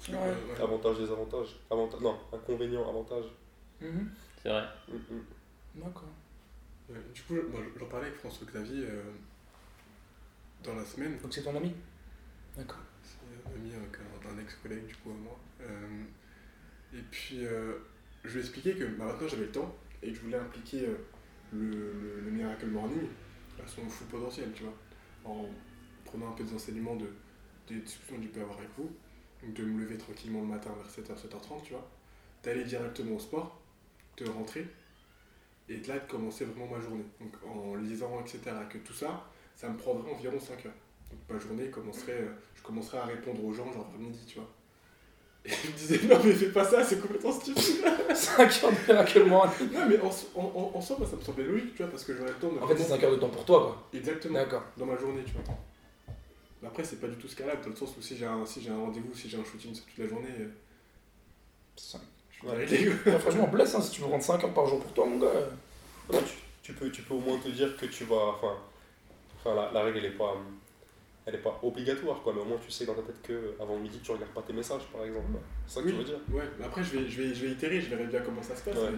[SPEAKER 1] Ouais,
[SPEAKER 5] Ouais.
[SPEAKER 1] ouais.
[SPEAKER 4] Avantages, désavantages. Avanta- non, inconvénients, avantages.
[SPEAKER 5] Mhm.
[SPEAKER 3] C'est vrai.
[SPEAKER 4] Mm, mm.
[SPEAKER 5] D'accord.
[SPEAKER 1] Ouais, Du coup, moi, j'en parlais avec François Xavier euh, dans la semaine.
[SPEAKER 5] Donc c'est ton ami? D'accord.
[SPEAKER 1] C'est un ami avec un, un ex-collègue du coup à moi. Euh, et puis euh, je lui ai expliqué que bah, maintenant j'avais le temps et que je voulais impliquer euh, le, le, le Miracle Morning à son full potentiel, tu vois, en prenant un peu des enseignements de, des discussions que j'ai pu avoir avec vous. De me lever tranquillement le matin vers 7h, 7h30, tu vois, d'aller directement au sport, de rentrer et de là de commencer vraiment ma journée. Donc en lisant, etc. Que tout ça, ça me prendrait environ 5 heures. Donc ma journée commencerait, euh, je commencerais à répondre aux gens genre midi, tu vois. Et il me disait non mais fais pas ça, c'est complètement stupide.
[SPEAKER 5] 5 heures de Miracle Morning.
[SPEAKER 1] non mais en, en, en, en soi, moi, ça me semblait logique, tu vois, parce que j'aurais le temps de...
[SPEAKER 5] En fait, c'est 5 heures de temps pour toi, quoi.
[SPEAKER 1] Exactement,
[SPEAKER 5] D'accord.
[SPEAKER 1] dans ma journée, tu vois. Mais après, c'est pas du tout scalable, dans le sens où si j'ai un, si j'ai un rendez-vous, si j'ai un shooting sur toute la journée, euh,
[SPEAKER 5] Cinq.
[SPEAKER 1] je suis réglé, quoi.
[SPEAKER 5] Ouais, franchement, blesse, hein, si tu veux prendre 5 heures par jour pour toi, mon gars.
[SPEAKER 4] Ouais, tu, tu peux, tu peux au moins te dire que tu vas. Enfin, enfin la, la règle, elle est pas. Elle est pas obligatoire, quoi, mais au moins tu sais dans ta tête que avant midi tu regardes pas tes messages, par exemple. C'est ça que
[SPEAKER 1] Oui.
[SPEAKER 4] tu veux dire
[SPEAKER 1] Ouais, mais après, je vais, je, vais, je vais itérer, je verrai bien comment ça se passe.
[SPEAKER 4] Ouais.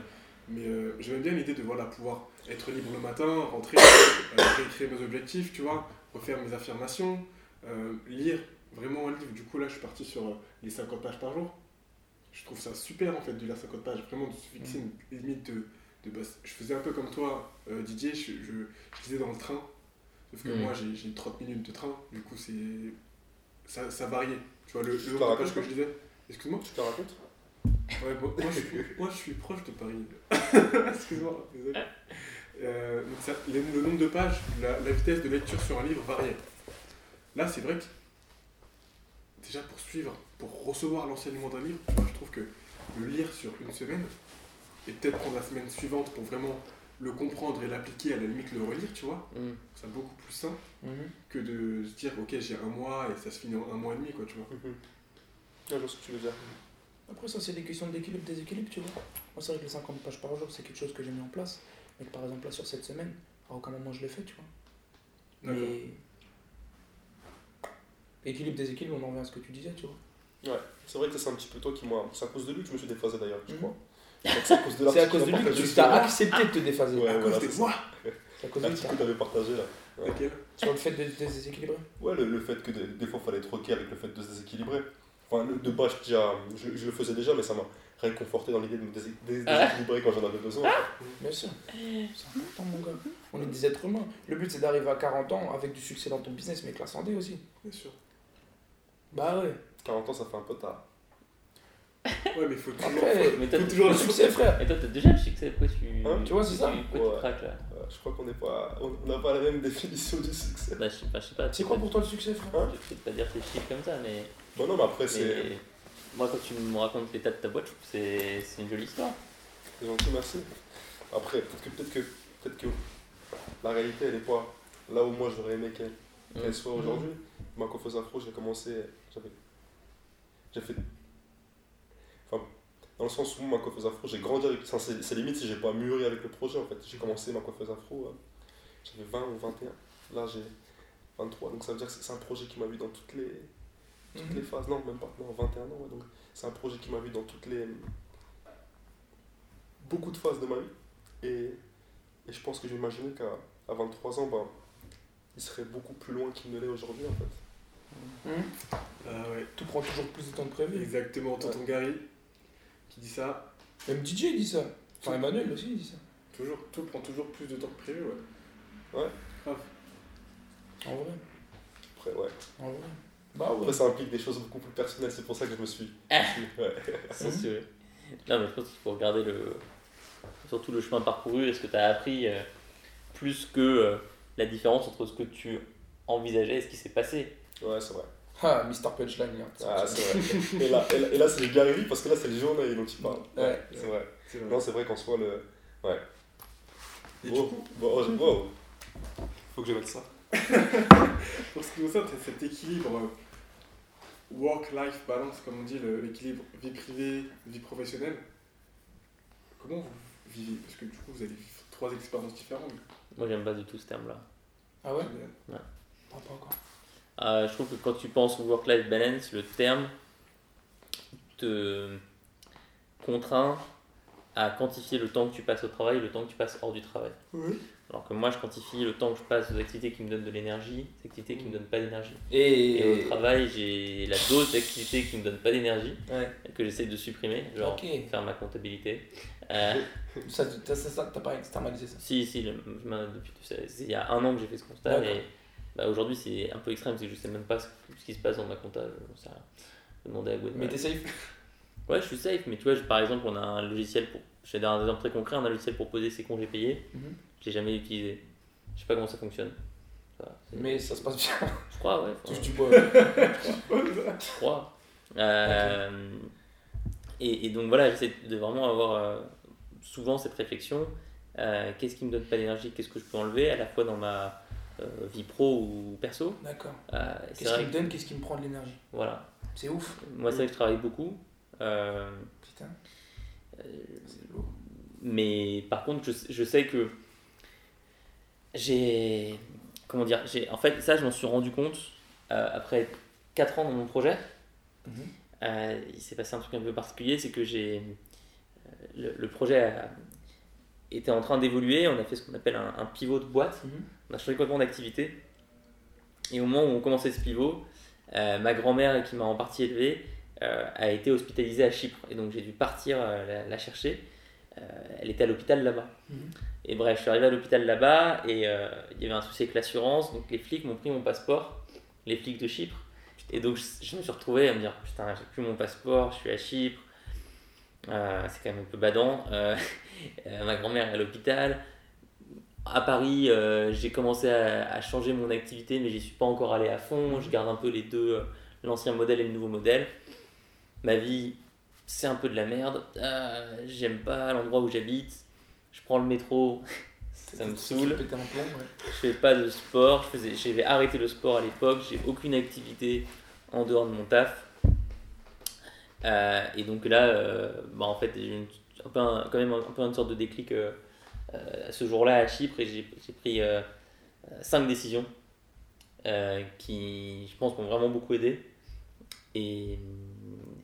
[SPEAKER 1] Mais, mais, euh, j'aime bien l'idée de voilà, pouvoir être libre le matin, rentrer, euh, réécrire mes objectifs, tu vois, refaire mes affirmations, euh, lire vraiment un livre. Du coup, là, je suis parti sur euh, les 50 pages par jour. Je trouve ça super en fait de lire 50 pages, vraiment de se fixer une limite de. de base. Je faisais un peu comme toi, Didier, je, je, je lisais dans le train. Sauf que
[SPEAKER 3] Mhm.
[SPEAKER 1] moi, j'ai j'ai 30 minutes de train, du coup, c'est. Ça, ça variait. Tu vois, le, nombre de pages
[SPEAKER 4] racontes,
[SPEAKER 1] que je lisais. Excuse-moi
[SPEAKER 4] Tu te racontes
[SPEAKER 1] Ouais, bon, moi, je suis, moi je suis proche de Paris. Excuse-moi, désolé. Euh, donc ça- le, le nombre de pages, la, la vitesse de lecture sur un livre variait. Là, c'est vrai que déjà pour suivre, pour recevoir l'enseignement d'un livre, tu vois, je trouve que le lire sur une semaine et peut-être prendre la semaine suivante pour vraiment le comprendre et l'appliquer, à la limite le relire, tu vois,
[SPEAKER 3] Hmm.
[SPEAKER 1] c'est beaucoup plus simple
[SPEAKER 5] Mhm.
[SPEAKER 1] que de se dire ok j'ai un mois et ça se finit en un mois et demi quoi tu vois.
[SPEAKER 4] Mhm. Je vois ce que tu veux dire.
[SPEAKER 5] Après, ça, c'est des questions d'équilibre, déséquilibre, tu vois. Moi, c'est vrai que les 50 pages par jour, c'est quelque chose que j'ai mis en place. Mais que, par exemple, là, sur cette semaine, à aucun moment je l'ai fait, tu vois. Mais. Équilibre, déséquilibre, on en revient à ce que tu disais, tu vois.
[SPEAKER 4] Ouais, c'est vrai que c'est un petit peu toi qui moi. C'est à cause de lui que je me suis déphasé d'ailleurs, je
[SPEAKER 5] Mhm.
[SPEAKER 4] crois. C'est à cause de
[SPEAKER 5] C'est à
[SPEAKER 4] l'article
[SPEAKER 5] cause de lui que tu
[SPEAKER 4] sur-
[SPEAKER 5] t'as accepté de te déphaser.
[SPEAKER 4] Ouais,
[SPEAKER 1] à cause de
[SPEAKER 4] c'est
[SPEAKER 1] moi
[SPEAKER 5] C'est à cause de lui que
[SPEAKER 4] que tu avais partagé là.
[SPEAKER 1] Laquelle
[SPEAKER 5] Sur le fait de te déséquilibrer?
[SPEAKER 4] Ouais, le, le fait que des, fois il fallait être ok avec le fait de se déséquilibrer. Enfin, de base, je, déjà, je, je le faisais déjà, mais ça m'a réconforté dans l'idée de me dés- dés-
[SPEAKER 3] Ah.
[SPEAKER 4] déséquilibrer quand j'en avais besoin.
[SPEAKER 5] Bien sûr. C'est important, mon gars. On est des êtres humains. Le but, c'est d'arriver à 40 ans avec du succès dans ton business, mais avec la santé aussi.
[SPEAKER 1] Bien sûr.
[SPEAKER 5] Bah ouais.
[SPEAKER 4] 40 ans, ça fait un peu tard.
[SPEAKER 1] Ouais, mais faut toujours.
[SPEAKER 5] Après,
[SPEAKER 3] Mais
[SPEAKER 1] faut toujours
[SPEAKER 5] le succès, frère.
[SPEAKER 3] et toi, t'as déjà le succès, pourquoi tu.
[SPEAKER 4] Hein,
[SPEAKER 5] tu vois, c'est ça.
[SPEAKER 3] Pourquoi
[SPEAKER 4] Ouais.
[SPEAKER 3] tu craques là
[SPEAKER 4] je crois qu'on n'est pas, on n'a pas la même définition du succès.
[SPEAKER 3] Bah, je sais pas, je sais pas.
[SPEAKER 5] C'est quoi pour toi le succès, frère
[SPEAKER 4] Hein
[SPEAKER 3] Je vais peut-être pas dire tes chiffres comme ça, mais.
[SPEAKER 4] Bon, non, mais après, c'est
[SPEAKER 3] Moi, quand tu me racontes l'état de ta boîte, je trouve que c'est c'est une jolie histoire.
[SPEAKER 4] c'est gentil, merci. Après, peut-être que, peut que, peut que la réalité, elle est pas là où moi j'aurais aimé qu'elle qu'elle
[SPEAKER 3] Mm.
[SPEAKER 4] soit aujourd'hui. Ma coiffeuse afro, j'ai commencé, j'avais, j'ai fait, dans le sens où ma coiffeuse afro, j'ai grandi avec, enfin, c'est limite si j'ai pas mûri avec le projet en fait. J'ai commencé ma coiffeuse afro, euh, j'avais 20 ou 21. Là, j'ai 23, donc ça veut dire que c'est un projet qui m'a vu dans toutes les, toutes les phases. Non, même pas, non, 21 ans, ouais, donc c'est un projet qui m'a vu dans toutes les, beaucoup de phases de ma vie. Et, et je pense que j'imaginais qu'à à 23 ans, ben, il serait beaucoup plus loin qu'il ne l'est aujourd'hui en fait.
[SPEAKER 5] Hum
[SPEAKER 1] Ah ouais,
[SPEAKER 5] Tout prend toujours plus de temps que prévu.
[SPEAKER 1] exactement. Tonton Gary qui dit ça.
[SPEAKER 5] Même DJ il dit ça. Enfin, Emmanuel aussi il dit ça.
[SPEAKER 1] Toujours, tout prend toujours plus de temps que prévu, ouais.
[SPEAKER 4] Ouais.
[SPEAKER 1] Grave.
[SPEAKER 5] En vrai.
[SPEAKER 4] Après, ouais.
[SPEAKER 5] En vrai. Bah ouais.
[SPEAKER 4] Après, ça implique des choses beaucoup plus personnelles, c'est pour ça que je me suis.
[SPEAKER 3] Ah.
[SPEAKER 4] Ouais.
[SPEAKER 3] Ça, c'est- Non, mais je pense qu'il faut regarder le... surtout le chemin parcouru. Est-ce que tu as appris euh, plus que euh, la différence entre ce que tu envisageais et ce qui s'est passé
[SPEAKER 4] Ouais, c'est vrai.
[SPEAKER 5] Ah, Mr. Punchline, là.
[SPEAKER 4] Ah, c'est vrai. Et là, et là, et là, c'est le Gary parce que là, c'est le journée dont il parle.
[SPEAKER 5] Ouais.
[SPEAKER 4] c'est vrai.
[SPEAKER 1] C'est vrai.
[SPEAKER 4] Non, c'est vrai qu'en soit le.
[SPEAKER 1] Et
[SPEAKER 4] Wow.
[SPEAKER 1] du coup,
[SPEAKER 4] Bon, oh, wow. Faut que je mette ça.
[SPEAKER 1] pour ce qui concerne cet équilibre euh, work-life balance, comme on dit, l'équilibre vie privée, vie professionnelle, comment vous vivez? Parce que du coup, vous avez trois expériences différentes.
[SPEAKER 3] Moi, j'aime pas du tout ce terme-là.
[SPEAKER 5] Ah ouais?
[SPEAKER 1] Mais,
[SPEAKER 5] Ah, pas encore.
[SPEAKER 3] Euh, je trouve que quand tu penses au work-life balance, le terme te contraint à quantifier le temps que tu passes au travail et le temps que tu passes hors du travail.
[SPEAKER 1] Oui.
[SPEAKER 3] Alors que moi, je quantifie le temps que je passe aux activités qui me donnent de l'énergie, aux activités qui me donnent pas d'énergie.
[SPEAKER 5] Et.
[SPEAKER 3] Et au travail, j'ai la dose d'activités qui me donnent pas d'énergie,
[SPEAKER 5] Ouais.
[SPEAKER 3] que j'essaie de supprimer, genre faire ma comptabilité. Euh,
[SPEAKER 5] Ça, ça, ça, t'as pas externalisé ça?
[SPEAKER 3] si, si, le- depuis, il y a un an que j'ai fait ce constat et bah, aujourd'hui c'est un peu extrême, c'est que je sais même pas ce, ce qui se passe dans ma compta, j'en sais rien. Je demander à Gwen.
[SPEAKER 5] Mais t'es safe?
[SPEAKER 3] Ouais, je suis safe, mais tu vois, je- par exemple, on a un logiciel pour. Je vais un exemple très concret, on a un logiciel pour poser ses congés payés.
[SPEAKER 5] Mhm.
[SPEAKER 3] Je l'ai jamais utilisé. Je sais pas comment ça fonctionne. C'est-
[SPEAKER 5] Mais ça se passe bien.
[SPEAKER 3] Je crois, ouais.
[SPEAKER 5] Touche du bois.
[SPEAKER 3] je crois. Euh, et, et donc voilà, j'essaie de vraiment avoir euh, souvent cette réflexion. euh, qu'est-ce qui me donne pas d'énergie? Qu'est-ce que je peux enlever? À la fois dans ma euh, vie pro ou perso
[SPEAKER 5] D'accord.
[SPEAKER 3] Euh,
[SPEAKER 5] Qu'est-ce qui me donne Qu'est-ce qui me prend de l'énergie?
[SPEAKER 3] Voilà.
[SPEAKER 5] C'est ouf.
[SPEAKER 3] Moi, c'est vrai que je travaille beaucoup. euh,
[SPEAKER 5] Putain. C'est lourd.
[SPEAKER 3] Mais par contre, je, je sais que j'ai. Comment dire j'ai, En fait, ça, je m'en suis rendu compte euh, après 4 ans dans mon projet.
[SPEAKER 5] Mhm.
[SPEAKER 3] Euh, il s'est passé un truc un peu particulier c'est que j'ai. Le, le projet a- était en train d'évoluer. On a fait ce qu'on appelle un, un pivot de boîte.
[SPEAKER 5] Mhm.
[SPEAKER 3] On a changé complètement d'activité. Et au moment où on commençait ce pivot, euh, ma grand-mère, qui m'a en partie élevé, euh, a été hospitalisée à Chypre. Et donc j'ai dû partir euh, la, la chercher. Elle était à l'hôpital là-bas.
[SPEAKER 5] Mhm.
[SPEAKER 3] Et bref, je suis arrivé à l'hôpital là-bas et il y avait un souci avec l'assurance. Donc les flics m'ont pris mon passeport, les flics de Chypre. Et donc je, je me suis retrouvé à me dire Putain, j'ai plus mon passeport, je suis à Chypre. C'est quand même un peu badant. Ma grand-mère est à l'hôpital. À Paris, euh, j'ai commencé à, à changer mon activité, mais j'y suis pas encore allé à fond. Je garde un peu les deux, euh, l'ancien modèle et le nouveau modèle. Ma vie, c'est un peu de la merde. Euh, J'aime pas l'endroit où j'habite. Je prends le métro, ça me saoule.
[SPEAKER 5] plomb, ouais.
[SPEAKER 3] Je fais pas de sport. Je faisais, j'avais arrêté le sport à l'époque. J'ai aucune activité en dehors de mon taf. Euh, et donc là, bah en fait, j'ai un un- quand même un, peu une sorte de déclic ce jour-là à Chypre et j'ai pris euh, euh, cinq décisions euh, qui, je pense, m'ont vraiment beaucoup aidé et,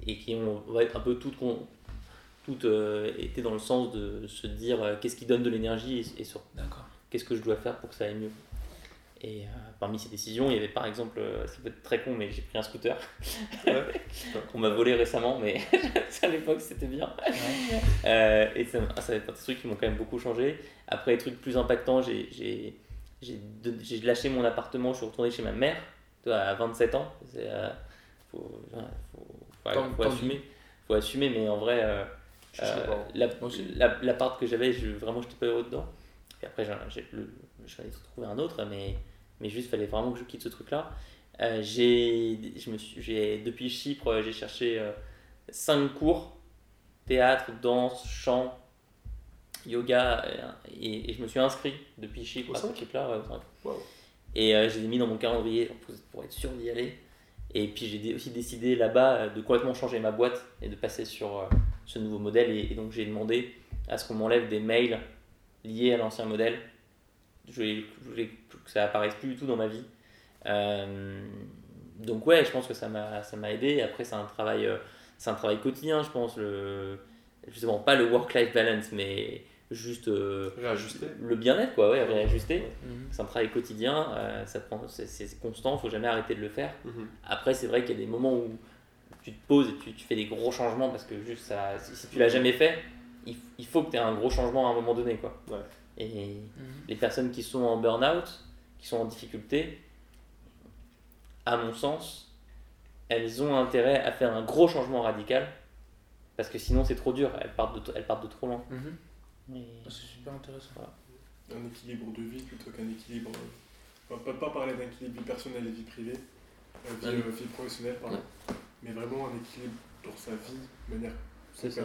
[SPEAKER 3] et qui ont un peu toutes, toutes euh, été dans le sens de se dire euh, qu'est-ce qui donne de l'énergie et, et sur qu'est-ce que je dois faire pour que ça aille mieux. Et euh, parmi ces décisions, il y avait par exemple, euh, ça peut être très con, mais j'ai pris un scooter.
[SPEAKER 4] Ouais.
[SPEAKER 3] On m'a volé récemment, mais à l'époque c'était bien. Euh, et ça, ça fait partie des trucs qui m'ont quand même beaucoup changé. Après, les trucs plus impactants, j'ai- lâché mon appartement, je suis retourné chez ma mère à 27 ans. C'est, euh, faut, faut, faut- assumer. faut assumer, mais en vrai, euh,
[SPEAKER 4] Je suis
[SPEAKER 3] euh,
[SPEAKER 4] d'accord.
[SPEAKER 3] la,
[SPEAKER 5] Moi aussi.
[SPEAKER 3] la, la part que j'avais, je, vraiment, j'étais pas heureux dedans. Et après, j'ai, j'ai, le, je fallait trouver un autre, mais, mais juste, fallait vraiment que je quitte ce truc-là. Euh, j'ai, je me suis, j'ai, depuis Chypre, euh, j'ai cherché 5 cours théâtre, danse, chant, yoga, euh, et, et je me suis inscrit depuis Chypre
[SPEAKER 4] Au
[SPEAKER 3] à ce au cinq.
[SPEAKER 4] Wow.
[SPEAKER 3] Et euh, je les ai mis dans mon calendrier pour, être sûr d'y aller. Et puis j'ai aussi décidé là-bas euh, de complètement changer ma boîte et de passer sur euh, ce nouveau modèle. Et, et donc j'ai demandé à ce qu'on m'enlève des mails liés à l'ancien modèle. Je voulais, je voulais que ça apparaisse plus du tout dans ma vie. Euh, donc ouais, je pense que ça m'a ça m'a aidé. Après c'est un travail euh, c'est un travail quotidien, je pense. Le, justement pas le work-life balance, mais juste euh,
[SPEAKER 4] Réajuster.
[SPEAKER 3] le bien-être quoi, ouais, réajuster.
[SPEAKER 5] Mhm.
[SPEAKER 3] C'est un travail quotidien, euh, ça prend, c'est, constant, faut jamais arrêter de le faire.
[SPEAKER 4] Mhm.
[SPEAKER 3] Après, c'est vrai qu'il y a des moments où tu te poses et tu, tu fais des gros changements parce que juste ça, si, si tu l'as jamais fait, il, il faut que tu aies un gros changement à un moment donné. Quoi.
[SPEAKER 4] Ouais.
[SPEAKER 3] Et
[SPEAKER 5] Mhm.
[SPEAKER 3] les personnes qui sont en burn-out, qui sont en difficulté, à mon sens, elles ont intérêt à faire un gros changement radical parce que sinon c'est trop dur, elles partent de, elles partent de trop loin.
[SPEAKER 5] Mhm.
[SPEAKER 3] Et-
[SPEAKER 5] C'est super intéressant.
[SPEAKER 1] Un équilibre de vie plutôt qu'un équilibre. euh, On va pas parler d'un équilibre vie personnelle et vie privée, euh, vie,
[SPEAKER 3] Ah oui.
[SPEAKER 1] euh, vie professionnelle, pardon. Mais vraiment un équilibre dans sa vie de manière
[SPEAKER 3] C'est ça.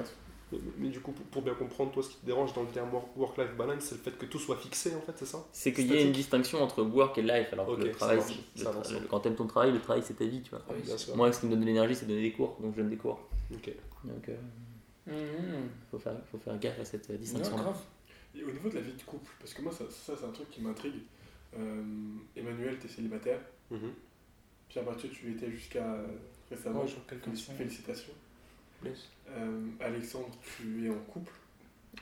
[SPEAKER 4] Mais, du coup, pour, bien comprendre, toi, ce qui te dérange dans le terme work- work-life balance, c'est le fait que tout soit fixé, en fait, c'est ça
[SPEAKER 3] C'est qu'il y a une distinction entre work et life. Alors
[SPEAKER 4] Ok,
[SPEAKER 3] que le travail,
[SPEAKER 4] marche,
[SPEAKER 3] le tra- le- quand t'aimes ton travail, le travail c'est ta vie, tu vois.
[SPEAKER 5] Ah oui.
[SPEAKER 3] Moi, ce qui me donne de l'énergie, c'est de donner des cours, donc je donne des cours.
[SPEAKER 4] Ok.
[SPEAKER 3] Donc, euh,
[SPEAKER 5] Mhm.
[SPEAKER 3] faut faire, faut faire gaffe à cette euh,
[SPEAKER 5] Non,
[SPEAKER 3] distinction.
[SPEAKER 5] grave.
[SPEAKER 1] Et au niveau de la vie de couple, parce que moi, ça, ça c'est un truc qui m'intrigue. Euh, Emmanuel, tu es célibataire.
[SPEAKER 4] Mhm.
[SPEAKER 1] Pierre Mathieu, tu l'étais jusqu'à récemment.
[SPEAKER 5] Ouais,
[SPEAKER 1] Félicitations. Euh, Alexandre, tu es en couple.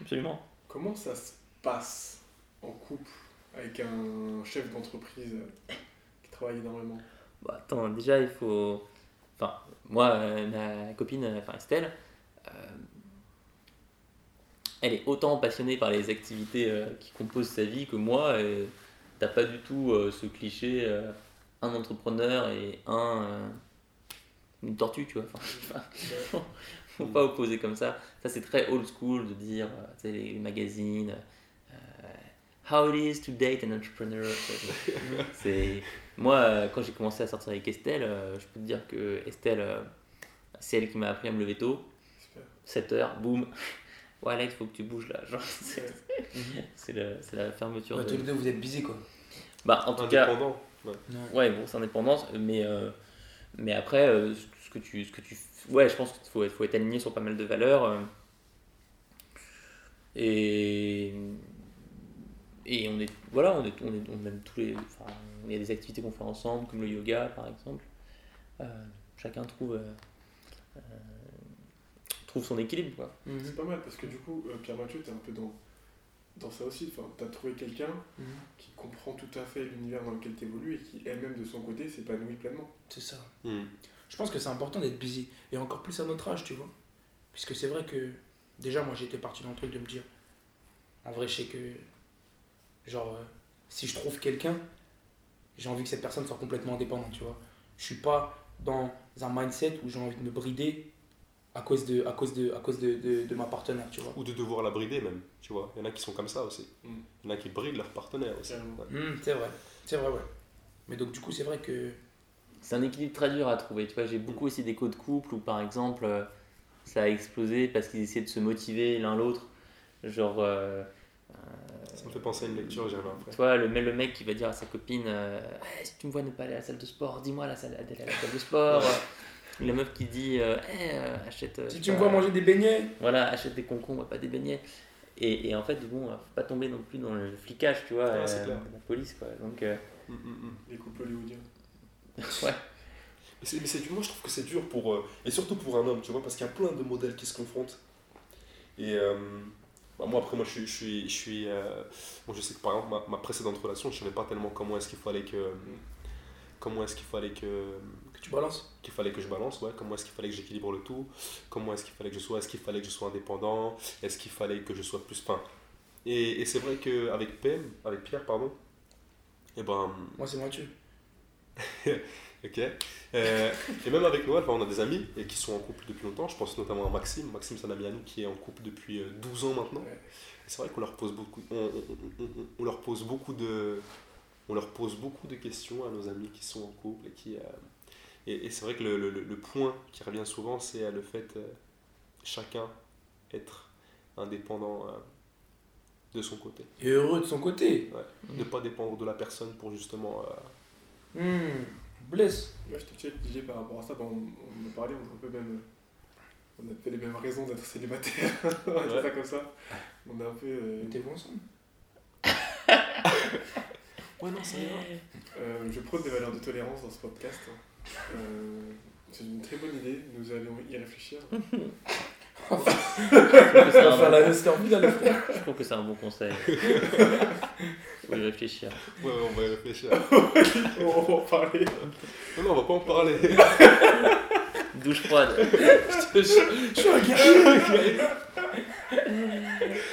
[SPEAKER 3] Absolument.
[SPEAKER 1] Comment ça se passe en couple avec un chef d'entreprise qui travaille énormément?
[SPEAKER 3] Bah, attends, déjà, il faut. Enfin, moi, euh, ma copine, euh, enfin Estelle, euh, elle est autant passionnée par les activités euh, qui composent sa vie que moi. et T'as pas du tout euh, ce cliché euh, un entrepreneur et un. Une tortue, tu vois. Enfin, faut- faut pas opposer comme ça. Ça, c'est très old school de dire, euh, tu sais, les, les magazines. euh, How it is to date an entrepreneur. c'est moi, euh, quand j'ai commencé à sortir avec Estelle, euh, je peux te dire que Estelle, c'est elle qui m'a appris à me lever tôt.
[SPEAKER 1] Super.
[SPEAKER 3] 7 heures, boum. Ouais, Alex, faut que tu bouges là. Genre, c'est c'est le- c'est la fermeture.
[SPEAKER 5] Ouais,
[SPEAKER 3] de-
[SPEAKER 5] tous les deux, vous êtes busy quoi.
[SPEAKER 3] Bah, en tout cas,
[SPEAKER 4] Indépendant.
[SPEAKER 3] ouais, grosse indépendance, mais, euh, mais après, euh, que tu. Ce que tu ouais, je pense qu'il faut, être- faut être aligné sur pas mal de valeurs. euh, et. Et on est. Voilà, on, est, on, est, on aime tous les. Enfin, il y a des activités qu'on fait ensemble, comme le yoga par exemple. Euh, chacun trouve. euh, euh, trouve son équilibre, quoi.
[SPEAKER 5] Mhm.
[SPEAKER 1] C'est pas mal parce que du coup, euh, Pierre Mathieu, tu es un peu dans, dans ça aussi. Enfin, tu as trouvé quelqu'un
[SPEAKER 5] Mhm.
[SPEAKER 1] qui comprend tout à fait l'univers dans lequel tu évolues et qui elle-même de son côté s'épanouit pleinement.
[SPEAKER 5] C'est ça.
[SPEAKER 4] Mhm.
[SPEAKER 5] Je pense que c'est important d'être busy. Et encore plus à notre âge, tu vois. Puisque c'est vrai que, déjà, moi j'étais parti dans le truc de me dire, en vrai, je sais que, genre, euh, si je trouve quelqu'un, j'ai envie que cette personne soit complètement indépendante, tu vois. Je suis pas dans un mindset où j'ai envie de me brider à cause de, à cause de, à cause de, de, de ma partenaire, tu vois.
[SPEAKER 4] Ou de devoir la brider, même. Tu vois, il y en a qui sont comme ça aussi.
[SPEAKER 1] Mhm.
[SPEAKER 4] Il y en a qui brident leur partenaire aussi. Ouais.
[SPEAKER 5] Hmm, c'est vrai, c'est vrai, ouais. Mais donc, du coup, c'est vrai que.
[SPEAKER 3] C'est un équilibre très dur à trouver. Tu vois, j'ai beaucoup aussi d'échos de couple où, par exemple, euh, ça a explosé parce qu'ils essayaient de se motiver l'un l'autre. Genre, euh,
[SPEAKER 4] Ça me fait penser à une lecture, j'ai après.
[SPEAKER 3] tu vois, le, mec- le mec qui va dire à sa copine euh, Eh, Si tu me vois ne pas aller à la salle de sport, dis-moi la salle, d'aller à la salle de sport. la meuf qui dit euh, Eh, euh, achète. euh,
[SPEAKER 5] Si tu me vois manger des beignets,
[SPEAKER 3] Voilà, achète des concombres, pas des beignets. Et, et en fait, bon, faut pas tomber non plus dans le flicage, tu vois, euh, de la police, quoi. Donc, euh,
[SPEAKER 4] Mhm, mhm.
[SPEAKER 1] Les couples hollywoodiens.
[SPEAKER 3] Ouais.
[SPEAKER 4] Mais c'est, mais c'est dur, moi je trouve que c'est dur pour. euh, et surtout pour un homme, tu vois, parce qu'il y a plein de modèles qui se confrontent. Et euh, bah, moi après, moi je suis. Je, suis, je, suis, euh, bon, je sais que par exemple, ma, ma précédente relation, je savais pas tellement comment est-ce qu'il fallait que. Comment est-ce qu'il fallait que.
[SPEAKER 5] que tu balances.
[SPEAKER 4] qu'il fallait que je balance, ouais, comment est-ce qu'il fallait que j'équilibre le tout, comment est-ce qu'il fallait que je sois, est-ce qu'il fallait que je sois indépendant, est-ce qu'il fallait que je sois plus fin. Et, et c'est vrai qu'avec PM, avec Pierre, pardon, et ben,
[SPEAKER 5] Moi, c'est Mathieu.
[SPEAKER 4] ok. Euh, et même avec Noël, enfin, on a des amis et qui sont en couple depuis longtemps. Je pense notamment à Maxime. Maxime, c'est un ami à nous qui est en couple depuis euh, 12 ans maintenant.
[SPEAKER 1] Ouais.
[SPEAKER 4] C'est vrai qu'on leur pose beaucoup, on, on- on- on- on leur pose beaucoup de, on leur pose beaucoup de questions à nos amis qui sont en couple et qui, euh, et, et c'est vrai que le, le- le point qui revient souvent, c'est euh, le fait euh, chacun être indépendant euh, de son côté,
[SPEAKER 5] Et heureux de son côté.
[SPEAKER 4] ne pas dépendre de la personne pour justement.
[SPEAKER 5] Hmm. Bless.
[SPEAKER 1] Moi, je te DJ, par rapport à ça, bah, on, on a parlé, on a un peu même. On a fait les mêmes raisons d'être célibataire. on va dire
[SPEAKER 4] Ouais.
[SPEAKER 1] ça comme ça. On a un peu. euh,
[SPEAKER 5] Mettez-vous ensemble.
[SPEAKER 4] Ouais, non, ça ira.
[SPEAKER 1] euh, je prône des valeurs de tolérance dans ce podcast. Euh, c'est une très bonne idée, nous allons y réfléchir.
[SPEAKER 5] Va
[SPEAKER 3] bon- je trouve que c'est un bon conseil. Faut y réfléchir.
[SPEAKER 4] Ouais, ouais, on va y réfléchir.
[SPEAKER 1] on va en parler.
[SPEAKER 4] Non, non, on va pas en parler.
[SPEAKER 3] Douche froide.
[SPEAKER 5] Je suis un guerrier.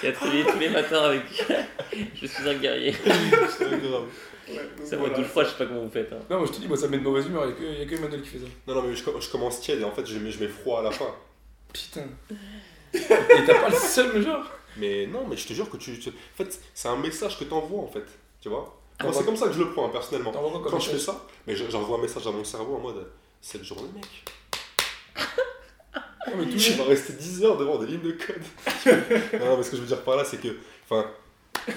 [SPEAKER 3] Qui a travaillé tous les matins avec. je suis un guerrier.
[SPEAKER 4] C'est grave.
[SPEAKER 1] Ouais,
[SPEAKER 3] Ça va
[SPEAKER 1] voilà.
[SPEAKER 3] douche froide, je sais pas comment vous faites. hein.
[SPEAKER 5] Non, moi je te dis, moi ça me met de mauvaise humeur. Il n'y a, que- y a que Emmanuel qui fait ça.
[SPEAKER 4] Non, non, mais je, je commence tiède et en fait, je mets, je mets froid à la fin.
[SPEAKER 5] Putain. Et t'as pas le seul, genre?
[SPEAKER 4] Mais non, mais je te jure que tu. tu- En fait, c'est un message que t'envoies en fait. Tu vois Moi,
[SPEAKER 5] T'envoies-
[SPEAKER 4] c'est comme ça que je le prends hein, personnellement. Quand je fais ça, mais je- j'envoie un message à mon cerveau en mode cette journée, mec,
[SPEAKER 5] Non, mais tout
[SPEAKER 4] tu vas rester 10 heures devant des lignes de code. non, non, mais ce que je veux dire par là, c'est que. Enfin,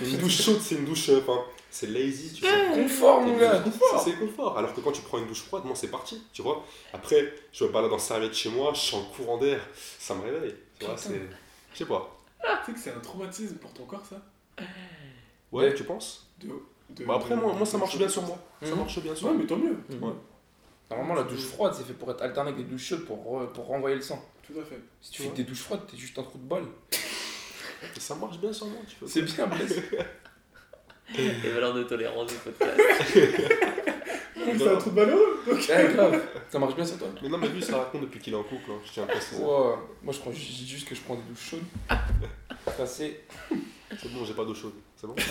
[SPEAKER 4] une douche chaude, c'est une douche. Enfin, c'est lazy, tu sais.
[SPEAKER 5] confort, mon gars.
[SPEAKER 4] C'est confort. Alors que quand tu prends une douche froide, moi, c'est parti. Tu vois Après, je me balade en serviette chez moi, je sens le courant d'air, ça me réveille. Tu vois, c'est. Je sais pas.
[SPEAKER 1] Tu sais que c'est un traumatisme pour ton corps, ça
[SPEAKER 4] Ouais,
[SPEAKER 5] Ouais.
[SPEAKER 4] tu penses
[SPEAKER 1] de, de-
[SPEAKER 4] Bah après, moi, moi, ça marche bien sur moi. Ça
[SPEAKER 5] Mhm.
[SPEAKER 4] marche bien sur
[SPEAKER 1] Ouais,
[SPEAKER 4] moi.
[SPEAKER 1] mais tant mieux.
[SPEAKER 3] Mhm.
[SPEAKER 4] Ouais.
[SPEAKER 5] Normalement, la douche froide, c'est fait pour être alterné avec des douches chaudes pour, pour renvoyer le sang.
[SPEAKER 1] Tout à fait.
[SPEAKER 5] Si tu fais que des douches froides, t'es juste un trou de balle.
[SPEAKER 4] Et ça marche bien sur moi, tu vois.
[SPEAKER 5] C'est bien, Blaise.
[SPEAKER 3] Les valeurs de tolérance du podcast.
[SPEAKER 1] C'est un trou de malheureux. donc.
[SPEAKER 5] Eh, grave. Ça marche bien sur toi
[SPEAKER 4] Mais non, mais lui, ça raconte depuis qu'il est en couple, hein, je tiens à préciser.
[SPEAKER 5] Ouais. Moi, je prends ju- je dis juste que je prends des douches chaudes. Ça, c'est.
[SPEAKER 4] C'est bon, j'ai pas d'eau chaude. C'est bon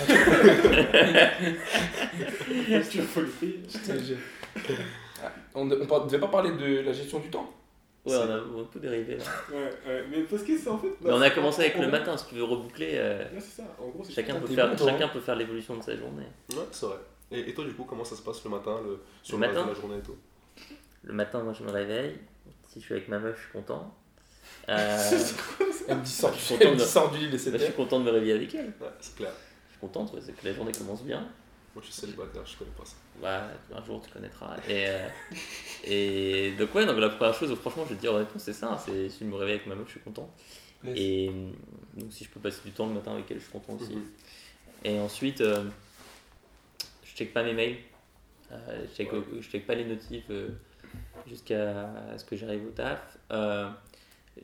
[SPEAKER 1] Tu faut le faire.
[SPEAKER 5] Putain, j'ai- Ah, On ne devait pas parler de la gestion du temps?
[SPEAKER 3] Ouais, on a beaucoup dérivé là.
[SPEAKER 1] Ouais, ouais, mais parce que c'est en fait.
[SPEAKER 3] Mais on a commencé avec le matin, si tu veux reboucler, euh,
[SPEAKER 1] Ouais, c'est ça. En gros, c'est
[SPEAKER 3] chacun, peut faire,
[SPEAKER 5] bon,
[SPEAKER 3] chacun peut faire l'évolution de sa journée.
[SPEAKER 4] Ouais, c'est vrai. Et, et toi, du coup, comment ça se passe le matin, le, sur
[SPEAKER 3] Le
[SPEAKER 4] le,
[SPEAKER 3] matin
[SPEAKER 4] de la journée et tout?
[SPEAKER 3] Le matin, moi je me réveille. Si je suis avec ma meuf, je suis content. Euh,
[SPEAKER 5] Elle me dit sort,
[SPEAKER 3] Je suis
[SPEAKER 5] elle
[SPEAKER 3] content
[SPEAKER 5] me dit
[SPEAKER 3] de-
[SPEAKER 5] sort du lit,
[SPEAKER 3] bah, je suis content de me réveiller avec elle.
[SPEAKER 4] Ouais, c'est clair.
[SPEAKER 3] Je suis contente, ouais, c'est que la journée commence bien.
[SPEAKER 4] Moi, je suis célibataire, je connais pas ça.
[SPEAKER 3] Ouais, un jour tu connaîtras. Et, euh, et donc, ouais, donc la première chose, franchement, je vais te dire honnêtement, c'est ça. hein, C'est si je me réveille avec ma meuf, je suis content. Et euh, donc, si je peux passer du temps le matin avec elle, je suis content aussi.
[SPEAKER 4] Mhm.
[SPEAKER 3] Et ensuite, euh, check pas mes mails. Euh, je, check,
[SPEAKER 4] Ouais.
[SPEAKER 3] je check pas les notifs euh, jusqu'à ce que j'arrive au taf. Euh,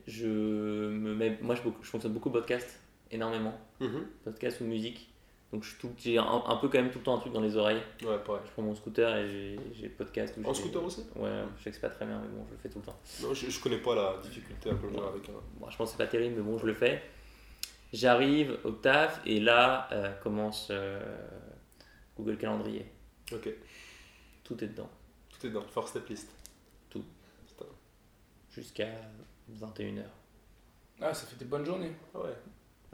[SPEAKER 3] je me mets, moi, je, beaucoup- je fonctionne beaucoup podcast, énormément.
[SPEAKER 4] Mhm.
[SPEAKER 3] Podcast ou musique. Donc, je suis tout- j'ai un, un peu quand même tout le temps un truc dans les oreilles.
[SPEAKER 4] Ouais, pareil.
[SPEAKER 3] Je prends mon scooter et j'ai- podcast.
[SPEAKER 4] En scooter aussi?
[SPEAKER 3] Ouais, je sais que c'est pas très bien, mais bon, je le fais tout le temps.
[SPEAKER 4] Non, je, je connais pas la difficulté à
[SPEAKER 3] Ouais.
[SPEAKER 4] avec un.
[SPEAKER 3] Bon, je pense que c'est pas terrible, mais bon, je le fais. J'arrive au taf et là euh, commence euh, Google Calendrier.
[SPEAKER 4] Ok,
[SPEAKER 3] Tout est dedans,
[SPEAKER 4] tout est dans First Step List.
[SPEAKER 3] Tout. Jusqu'à 21h.
[SPEAKER 5] Ah, ça fait des bonnes journées.
[SPEAKER 4] Ah ouais.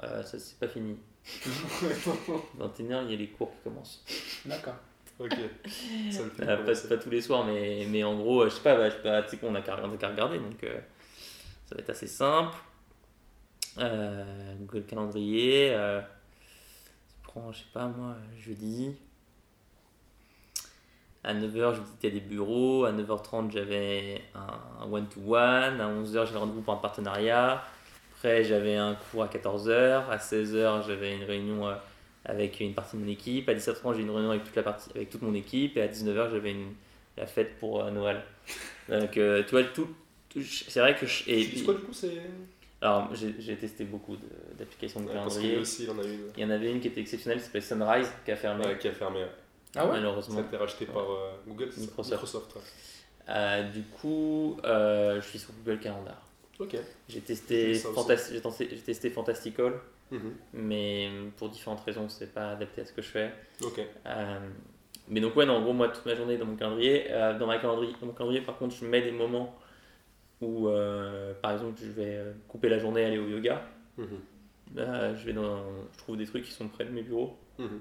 [SPEAKER 3] Euh, ça, c'est pas fini. 21h, il y a les cours qui commencent.
[SPEAKER 5] D'accord.
[SPEAKER 4] Ok. Ça me fait
[SPEAKER 3] Euh, pas, tous les soirs, mais, mais en gros, euh, je sais pas, bah, je sais pas, tu sais qu'on a qu'à on a qu'à regarder, donc euh, ça va être assez simple. Euh, Google Calendrier, euh, je prends, je sais pas moi, jeudi. À 9h, je visitais des bureaux. À 9h30, j'avais un one-to-one. À 11h, j'avais rendez-vous pour un partenariat. Après, j'avais un cours à 14h. À 16h, j'avais une réunion euh, avec une partie de mon équipe. À 17h30, j'ai une réunion avec toute, la partie, avec toute mon équipe. Et à 19h, j'avais une, la fête pour euh, Noël. Donc, euh, tu vois, tout. tout- c'est vrai que. Je, et,
[SPEAKER 4] quoi, du coup, c'est.
[SPEAKER 3] alors, j'ai testé beaucoup d'applications de, calendrier.
[SPEAKER 4] il
[SPEAKER 3] y en avait une qui était exceptionnelle, qui s'appelait Sunrise, qui a fermé,
[SPEAKER 4] Ouais, qui a fermé.
[SPEAKER 5] Ah ouais
[SPEAKER 4] Ça a
[SPEAKER 3] malheureusement.
[SPEAKER 4] été racheté par euh, Google, c'est ça
[SPEAKER 3] Microsoft.
[SPEAKER 4] ouais.
[SPEAKER 3] Euh, du coup, euh, je suis sur Google Calendar.
[SPEAKER 4] Ok.
[SPEAKER 3] J'ai testé. Fantas- j'ai tenté- j'ai testé Fantastical,
[SPEAKER 4] Mhm.
[SPEAKER 3] mais pour différentes raisons, c'est pas adapté à ce que je fais.
[SPEAKER 4] Ok.
[SPEAKER 3] Euh, mais donc, ouais, non, en gros, moi, toute ma journée dans mon calendrier. Euh, dans, ma calendrier dans mon calendrier, par contre, je mets des moments où, euh, par exemple, je vais couper la journée, aller au yoga.
[SPEAKER 4] Mhm.
[SPEAKER 3] Euh, je vais dans, je trouve des trucs qui sont près de mes bureaux.
[SPEAKER 4] Mhm.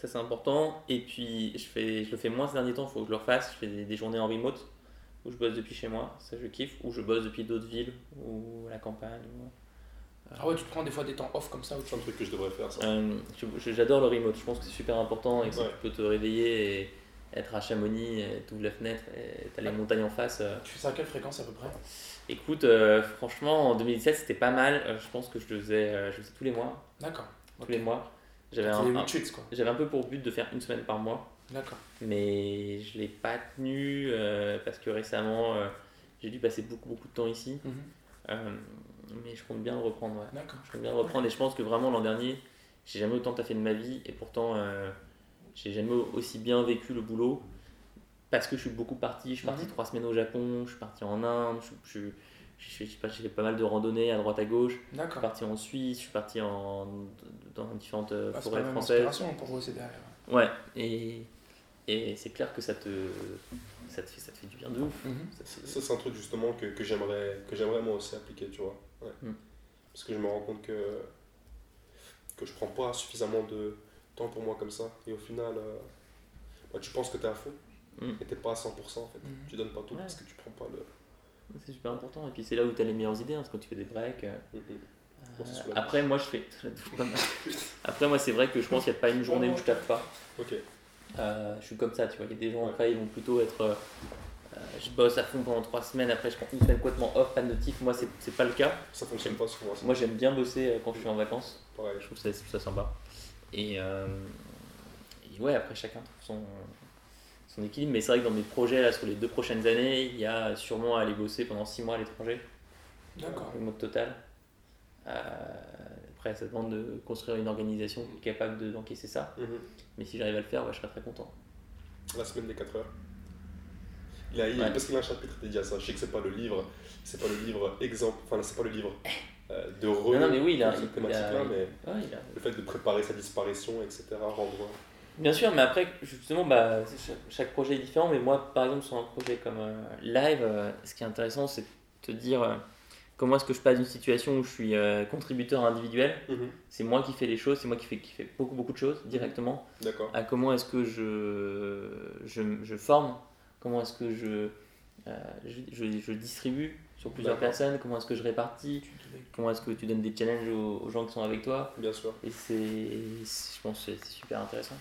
[SPEAKER 3] Ça c'est important. Et puis je, fais, je le fais moins ces derniers temps, il faut que je le refasse. Je fais des, des journées en remote où je bosse depuis chez moi, ça je kiffe. Ou je bosse depuis d'autres villes ou la campagne. ou-
[SPEAKER 5] Ah ouais, tu te prends des fois des temps off comme ça ou
[SPEAKER 4] C'est un truc que je devrais faire, ça.
[SPEAKER 3] Euh, J'adore le remote, je pense que c'est super important et que
[SPEAKER 4] Ouais.
[SPEAKER 3] tu peux te réveiller et être à Chamonix, tu ouvres la fenêtre et t'as les montagnes en face. euh.
[SPEAKER 5] Tu fais ça à quelle fréquence à peu près?
[SPEAKER 3] Écoute, euh, franchement en 2017 c'était pas mal. Euh, je pense que je le faisais, euh, je le faisais tous les mois.
[SPEAKER 5] D'accord.
[SPEAKER 3] Tous les mois. J'avais un, un- j'avais un peu pour but de faire une semaine par mois.
[SPEAKER 5] D'accord.
[SPEAKER 3] mais je l'ai pas tenu euh, parce que récemment euh, j'ai dû passer beaucoup beaucoup de temps ici
[SPEAKER 5] Mhm.
[SPEAKER 3] Euh, mais je compte bien le reprendre ouais.
[SPEAKER 5] D'accord.
[SPEAKER 3] je compte bien le reprendre et je pense que vraiment l'an dernier j'ai jamais autant taffé de ma vie et pourtant j'ai jamais aussi bien vécu le boulot parce que je suis beaucoup parti je suis parti
[SPEAKER 5] Mhm.
[SPEAKER 3] trois semaines au Japon je suis parti en Inde je, j'ai fait pas mal de randonnées à droite à gauche je suis parti en Suisse je suis parti en, dans différentes euh,
[SPEAKER 5] Ah, c'est pas
[SPEAKER 3] forêts françaises
[SPEAKER 5] inspiration pour vous, c'est derrière.
[SPEAKER 3] Ouais, et, et c'est clair que ça te, ça, te fait, ça te fait du bien de ouf.
[SPEAKER 5] Mhm.
[SPEAKER 3] Ça
[SPEAKER 4] c'est un truc justement que, que j'aimerais que j'aimerais moi aussi appliquer, tu vois. Ouais.
[SPEAKER 3] Mm.
[SPEAKER 4] Parce que je me rends compte que, que je prends pas suffisamment de temps pour moi comme ça. Et au final, euh, bah, tu penses que tu es à fond,
[SPEAKER 3] Mm.
[SPEAKER 4] et tu pas à 100% en fait.
[SPEAKER 5] Mhm.
[SPEAKER 4] Tu donnes pas tout
[SPEAKER 3] Ouais.
[SPEAKER 4] parce que tu prends pas le.
[SPEAKER 3] C'est super important. Et puis c'est là où tu as les meilleures idées, hein, c'est quand tu fais des breaks. euh,
[SPEAKER 4] Mm, mm.
[SPEAKER 3] Euh, après, moi, je fais. Après, moi, c'est vrai que je pense qu'il n'y a pas une journée où je tape pas.
[SPEAKER 4] Ok.
[SPEAKER 3] Euh, je suis comme ça, tu vois. Il y a des gens, après, ils vont plutôt être. je bosse à fond pendant trois semaines, après, je prends une semaine complètement off, pas de notif. Moi, c'est pas le cas.
[SPEAKER 4] Ça fonctionne pas sur moi.
[SPEAKER 3] j'aime bien bosser quand je suis en vacances.
[SPEAKER 4] Pareil.
[SPEAKER 3] Je trouve ça, ça sympa. Et, et ouais, après chacun trouve son, son équilibre. Mais c'est vrai que dans mes projets, là, sur les deux prochaines années, il y a sûrement à aller bosser pendant six mois à l'étranger,
[SPEAKER 5] D'accord.
[SPEAKER 3] le mode total. Euh, après, ça demande de construire une organisation qui est capable de- d'encaisser ça.
[SPEAKER 4] Mhm.
[SPEAKER 3] Mais si j'arrive à le faire, ouais, je serais très content.
[SPEAKER 4] La semaine des 4 heures. Il a, il-
[SPEAKER 3] Ouais.
[SPEAKER 4] Parce qu'il a un chapitre dédié à ça. Je sais que c'est pas le livre, c'est pas le livre exemple, enfin c'est pas le livre euh, de re
[SPEAKER 3] Non, non, mais oui, il a- il a-
[SPEAKER 4] thématique-là, mais
[SPEAKER 3] Ouais, il a-
[SPEAKER 4] le fait de préparer sa disparition, etc., rendre.
[SPEAKER 3] Bien sûr, mais après, justement, bah, chaque, projet est différent. Mais moi, par exemple, sur un projet comme euh, Live, euh, ce qui est intéressant, c'est de te dire euh, comment est-ce que je passe d'une situation où je suis contributeur individuel, c'est moi qui fais les choses, c'est moi qui fais, qui fais beaucoup, beaucoup de choses directement,
[SPEAKER 4] D'accord.
[SPEAKER 3] à comment est-ce que je, je, je forme, comment est-ce que je, je, je- distribue sur plusieurs personnes, comment est-ce que je répartis, comment est-ce que tu donnes des challenges aux, aux gens qui sont avec toi.
[SPEAKER 4] Bien sûr.
[SPEAKER 3] Et c'est, je pense que c'est super intéressant.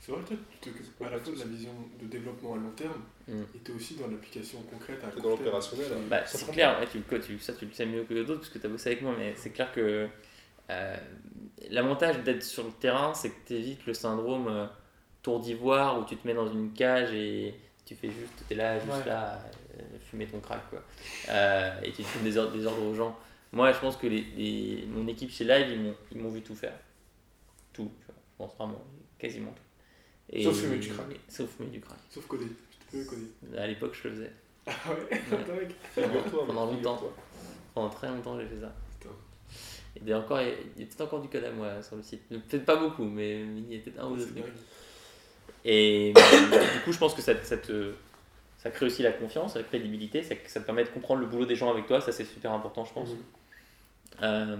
[SPEAKER 1] C'est vrai que toi, tu t'occupes à la fois de la vision de développement à long terme
[SPEAKER 3] Mm.
[SPEAKER 1] et tu es aussi dans l'application concrète à
[SPEAKER 4] dans l'opérationnel. hein.
[SPEAKER 3] Bah, c'est clair, ouais, tu, quoi, tu- ça tu le sais mieux que d'autres parce que tu as bossé avec moi, mais c'est clair que euh, l'avantage d'être sur le terrain, c'est que tu évites le syndrome euh, tour d'ivoire où tu te mets dans une cage et tu fais juste, tu es là, juste
[SPEAKER 5] Ouais.
[SPEAKER 3] là, euh, fumer ton crack quoi. Euh, et tu donnes des ordres, des ordres aux gens. Moi, je pense que les, les- mon équipe chez Live, ils m'ont, ils m'ont vu tout faire. Tout, tu vois. je pense vraiment, quasiment tout. Et-
[SPEAKER 5] Sauf fumer du crack.
[SPEAKER 3] Sauf fumer du crack.
[SPEAKER 1] Sauf coder. Peux coder.
[SPEAKER 3] À l'époque, je le faisais.
[SPEAKER 1] Ah ouais.
[SPEAKER 4] Figure-toi.
[SPEAKER 3] Pendant
[SPEAKER 4] mec,
[SPEAKER 3] longtemps. Pendant très longtemps, j'ai fait ça.
[SPEAKER 1] Putain.
[SPEAKER 3] Et d'ailleurs, encore, il y a- peut-être encore du code à moi sur le site. Peut-être pas beaucoup, mais il y a peut-être un ou deux trucs. Et du coup, je pense que ça, ça, te, ça crée aussi la confiance, la crédibilité, ça, ça te permet de comprendre le boulot des gens avec toi, ça c'est super important, je pense.
[SPEAKER 4] Mhm.
[SPEAKER 3] Euh,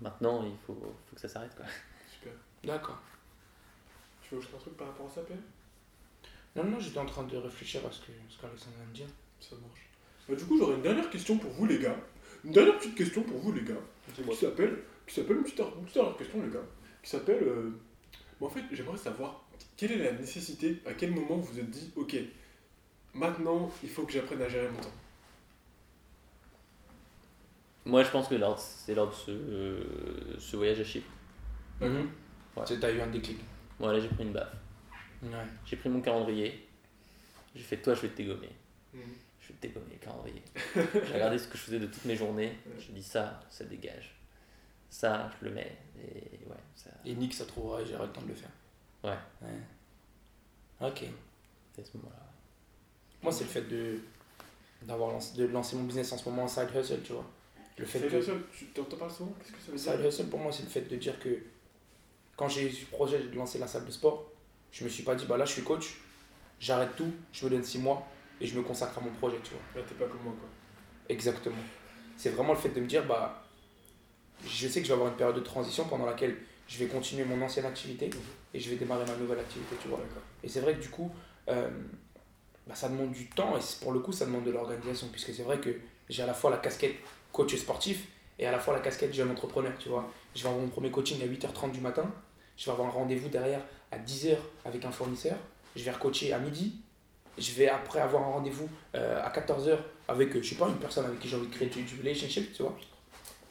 [SPEAKER 3] maintenant, il faut, faut que ça s'arrête. quoi.
[SPEAKER 1] Super.
[SPEAKER 5] D'accord.
[SPEAKER 1] Tu veux ajouter un truc par rapport à ça, PM
[SPEAKER 5] Non, non, j'étais en train de réfléchir à ce que ce qu'Alexandre vient de dire.
[SPEAKER 1] Ça marche. Bah, du coup, j'aurais une dernière question pour vous, les gars. Une dernière petite question pour vous, les gars. Qui s'appelle, qui s'appelle une petite, une petite dernière question, les gars. Qui s'appelle. euh, en fait, j'aimerais savoir quelle est la nécessité, à quel moment vous vous êtes dit, ok, maintenant, il faut que j'apprenne à gérer mon temps?
[SPEAKER 3] Moi, je pense que c'est lors de ce, euh, ce voyage à Chypre.
[SPEAKER 5] Mhm.
[SPEAKER 3] Ouais.
[SPEAKER 5] Tu as eu un déclic.
[SPEAKER 3] Bon, là, j'ai pris une baffe.
[SPEAKER 5] Ouais.
[SPEAKER 3] J'ai pris mon calendrier. J'ai fait, toi, je vais te dégommer.
[SPEAKER 1] Mhm.
[SPEAKER 3] Je vais te dégommer le calendrier. j'ai regardé ce que je faisais de toutes mes journées. J'ai dit, ça, ça dégage. Ça, je le mets. Et ouais, ça.
[SPEAKER 5] Et Nick, ça trouvera et j'aurai le temps de le faire.
[SPEAKER 3] Ouais.
[SPEAKER 5] Ouais. Ok.
[SPEAKER 3] C'est ce moment-là.
[SPEAKER 5] Moi, c'est le fait de d'avoir lancé, de lancer mon business en ce moment en side hustle, tu vois. Le fait
[SPEAKER 1] C'est
[SPEAKER 5] que
[SPEAKER 1] le seul, tu t'en parles souvent? Qu'est-ce que ça veut
[SPEAKER 5] side hustle pour moi, c'est le fait de dire que quand j'ai eu ce projet de lancer la salle de sport,
[SPEAKER 2] je me suis pas dit, bah là, je suis coach, j'arrête tout, je me donne 6 mois et je me consacre à mon projet, tu vois.
[SPEAKER 1] Là, t'es pas comme moi, quoi.
[SPEAKER 2] Exactement. C'est vraiment le fait de me dire, bah, je sais que je vais avoir une période de transition pendant laquelle je vais continuer mon ancienne activité et je vais démarrer ma nouvelle activité, tu vois. Et c'est vrai que du coup, euh, bah, ça demande du temps et pour le coup, ça demande de l'organisation, puisque c'est vrai que j'ai à la fois la casquette coach sportif et à la fois la casquette jeune entrepreneur, tu vois. Je vais avoir mon premier coaching à 8h30 du matin, je vais avoir un rendez-vous derrière à 10h avec un fournisseur, je vais recoacher à midi, je vais après avoir un rendez-vous euh, à 14h avec, euh, je sais pas, une personne avec qui j'ai envie de créer du, du relationship, tu vois.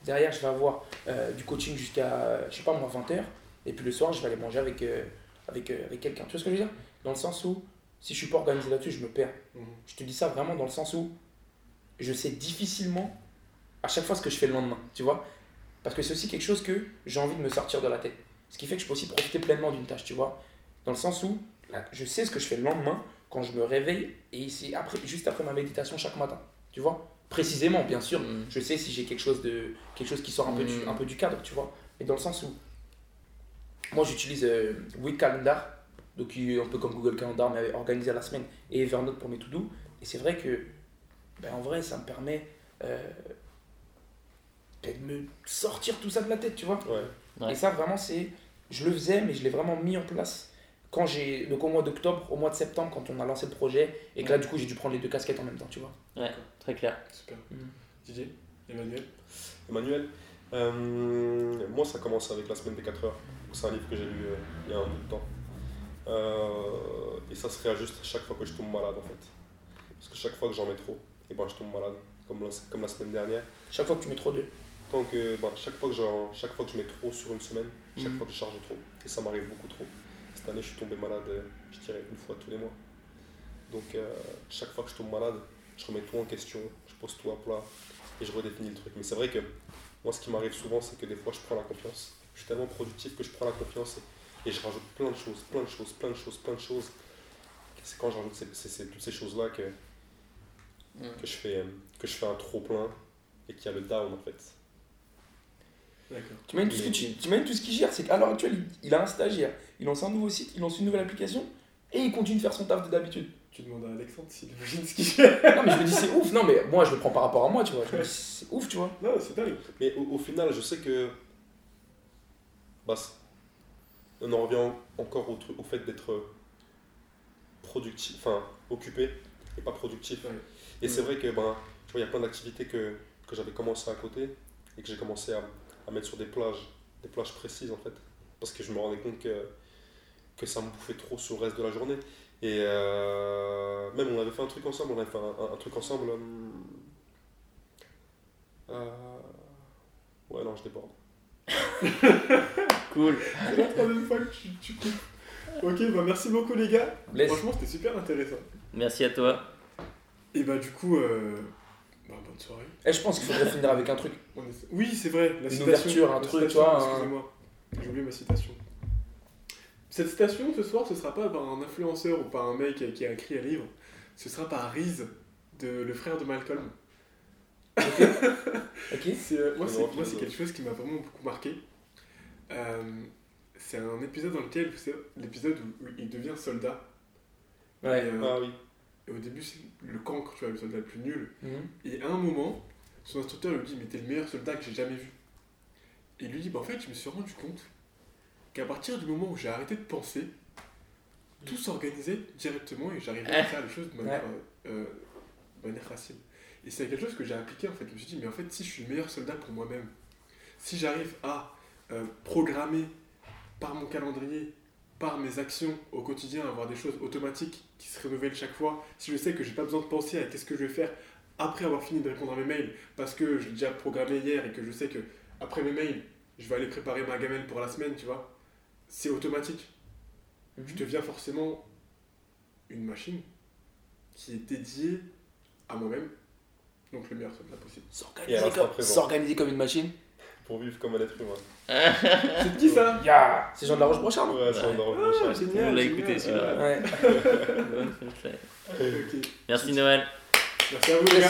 [SPEAKER 2] Derrière, je vais avoir euh, du coaching jusqu'à, je sais pas moi, 20h, et puis le soir, je vais aller manger avec, euh, avec, avec quelqu'un. Tu vois ce que je veux dire? Dans le sens où, si je suis pas organisé là-dessus, je me perds.
[SPEAKER 1] Mhm.
[SPEAKER 2] Je te dis ça vraiment dans le sens où je sais difficilement à chaque fois ce que je fais le lendemain, tu vois Parce que c'est aussi quelque chose que j'ai envie de me sortir de la tête. Ce qui fait que je peux aussi profiter pleinement d'une tâche, tu vois Dans le sens où là, je sais ce que je fais le lendemain quand je me réveille et c'est après, juste après ma méditation chaque matin, tu vois Précisément, bien sûr,
[SPEAKER 3] Mm.
[SPEAKER 2] je sais si j'ai quelque chose, de, quelque chose qui sort un, peu du,
[SPEAKER 3] Mm.
[SPEAKER 2] un peu du cadre, tu vois Mais dans le sens où moi j'utilise euh, Week Calendar, donc un peu comme Google Calendar, mais organisé à la semaine, et Evernote pour mes to-do. Et c'est vrai que, ben, en vrai, ça me permet euh, de me sortir tout ça de la tête, tu vois.
[SPEAKER 4] Ouais.
[SPEAKER 3] Ouais.
[SPEAKER 2] Et ça, vraiment, c'est. Je le faisais, mais je l'ai vraiment mis en place. Quand j'ai. Donc au mois d'octobre, au mois de septembre, quand on a lancé le projet, et que là, du coup, j'ai dû prendre les deux casquettes en même temps, tu vois.
[SPEAKER 3] Ouais, très clair.
[SPEAKER 1] Super.
[SPEAKER 2] Mhm.
[SPEAKER 1] Didier Emmanuel
[SPEAKER 4] Emmanuel, euh, moi ça commence avec la semaine des 4 heures. C'est un livre que j'ai lu euh, il y a un bout de temps. Euh, et ça se réajuste à chaque fois que je tombe malade en fait. Parce que chaque fois que j'en mets trop, et ben je tombe malade. Comme la, comme la semaine dernière.
[SPEAKER 2] Chaque fois que tu mets trop d'eux.
[SPEAKER 4] Tant que, ben, chaque, fois que chaque fois que je mets trop sur une semaine, chaque
[SPEAKER 2] Mhm.
[SPEAKER 4] fois que je charge trop. Et ça m'arrive beaucoup trop. Cette année je suis tombé malade, euh, je dirais une fois tous les mois. Donc euh, chaque fois que je tombe malade, je remets tout en question, je pose tout à plat et je redéfinis le truc. Mais c'est vrai que moi, ce qui m'arrive souvent, c'est que des fois, je prends la confiance. Je suis tellement productif que je prends la confiance et, et je rajoute plein de choses, plein de choses, plein de choses, plein de choses. C'est quand je rajoute ces- ces- ces- toutes ces choses-là que,
[SPEAKER 3] Mm.
[SPEAKER 4] que, je fais, euh, que je fais un trop plein et qu'il y a le down en fait.
[SPEAKER 1] D'accord.
[SPEAKER 2] Tu imagines tout ce que tu, tu imagines tout ce qu'il gère, c'est qu'à l'heure actuelle, il, il a un stagiaire, il lance un nouveau site, il lance une nouvelle application, et il continue de faire son taf de d'habitude.
[SPEAKER 1] Tu demandes à Alexandre s'il imagine ce qu'il fait.
[SPEAKER 2] Non mais je me dis c'est ouf, non mais moi je le prends par rapport à moi, tu vois. Je me dis, C'est ouf, tu vois.
[SPEAKER 1] Non, c'est dingue.
[SPEAKER 4] Mais au, au final, je sais que. Bah, on en revient encore au, truc- au fait d'être productif, enfin occupé et pas productif.
[SPEAKER 1] Ouais.
[SPEAKER 4] Et c'est vrai que ben, tu vois, il y a plein d'activités que, que j'avais commencé à côté et que j'ai commencé à, à mettre sur des plages, des plages précises en fait. Parce que je me rendais compte que, que ça me bouffait trop sur le reste de la journée. Et euh, même on avait fait un truc ensemble, on avait fait un, un- un truc ensemble. hum, euh, Ouais, non, je déborde.
[SPEAKER 3] Cool.
[SPEAKER 1] C'est la troisième fois que tu, tu coupes. Ok, bah merci beaucoup les gars.
[SPEAKER 2] Laisse.
[SPEAKER 1] Franchement, c'était super intéressant.
[SPEAKER 3] Merci à toi.
[SPEAKER 1] Et bah du coup, euh... bah, bonne soirée.
[SPEAKER 2] Et je pense qu'il faudrait finir avec un truc.
[SPEAKER 1] Oui, c'est vrai. La
[SPEAKER 2] Une
[SPEAKER 1] citation,
[SPEAKER 2] ouverture, un truc, un-
[SPEAKER 1] Excusez-moi, j'ai oublié ma citation. Cette citation ce soir, ce sera pas par un influenceur ou par un mec qui a, écrit un livre. Ce sera par Reese, de, le frère de Malcolm.
[SPEAKER 2] Ok
[SPEAKER 1] C'est, euh, moi,
[SPEAKER 4] C'est
[SPEAKER 1] quelque chose qui m'a vraiment beaucoup marqué. Euh, c'est un épisode dans lequel, c'est l'épisode où, où il devient soldat.
[SPEAKER 2] Ouais.
[SPEAKER 1] Et, euh,
[SPEAKER 4] Ah oui.
[SPEAKER 1] Et au début, c'est le cancre, tu vois, le soldat le plus nul.
[SPEAKER 2] Mhm.
[SPEAKER 1] Et à un moment, son instructeur lui dit Mais t'es le meilleur soldat que j'ai jamais vu. Et il lui dit Bah en fait, je me suis rendu compte qu'à partir du moment où j'ai arrêté de penser, tout s'organisait directement et j'arrivais à faire les choses de manière, euh, euh, de manière facile. Et c'est quelque chose que j'ai appliqué en fait. Je me suis dit Mais en fait, si je suis le meilleur soldat pour moi-même, si j'arrive à euh, programmer par mon calendrier, par mes actions au quotidien, avoir des choses automatiques qui se renouvellent chaque fois, si je sais que j'ai pas besoin de penser à qu'est-ce que je vais faire après avoir fini de répondre à mes mails, parce que j'ai déjà programmé hier et que je sais que après mes mails, je vais aller préparer ma gamelle pour la semaine, tu vois, c'est automatique. Je deviens forcément une machine qui est dédiée à moi-même, donc le meilleur soldat possible.
[SPEAKER 2] Comme, s'organiser comme une machine.
[SPEAKER 4] Pour vivre comme un être humain.
[SPEAKER 1] C'est de qui ça
[SPEAKER 2] C'est Jean de la Roche-Brochard, non
[SPEAKER 4] Ouais, ça, on en
[SPEAKER 1] Ah,
[SPEAKER 4] reproche.
[SPEAKER 1] génial,
[SPEAKER 3] On l'a écouté, celui-là.
[SPEAKER 2] Ouais.
[SPEAKER 3] Merci Noël.
[SPEAKER 1] Merci à vous les gars.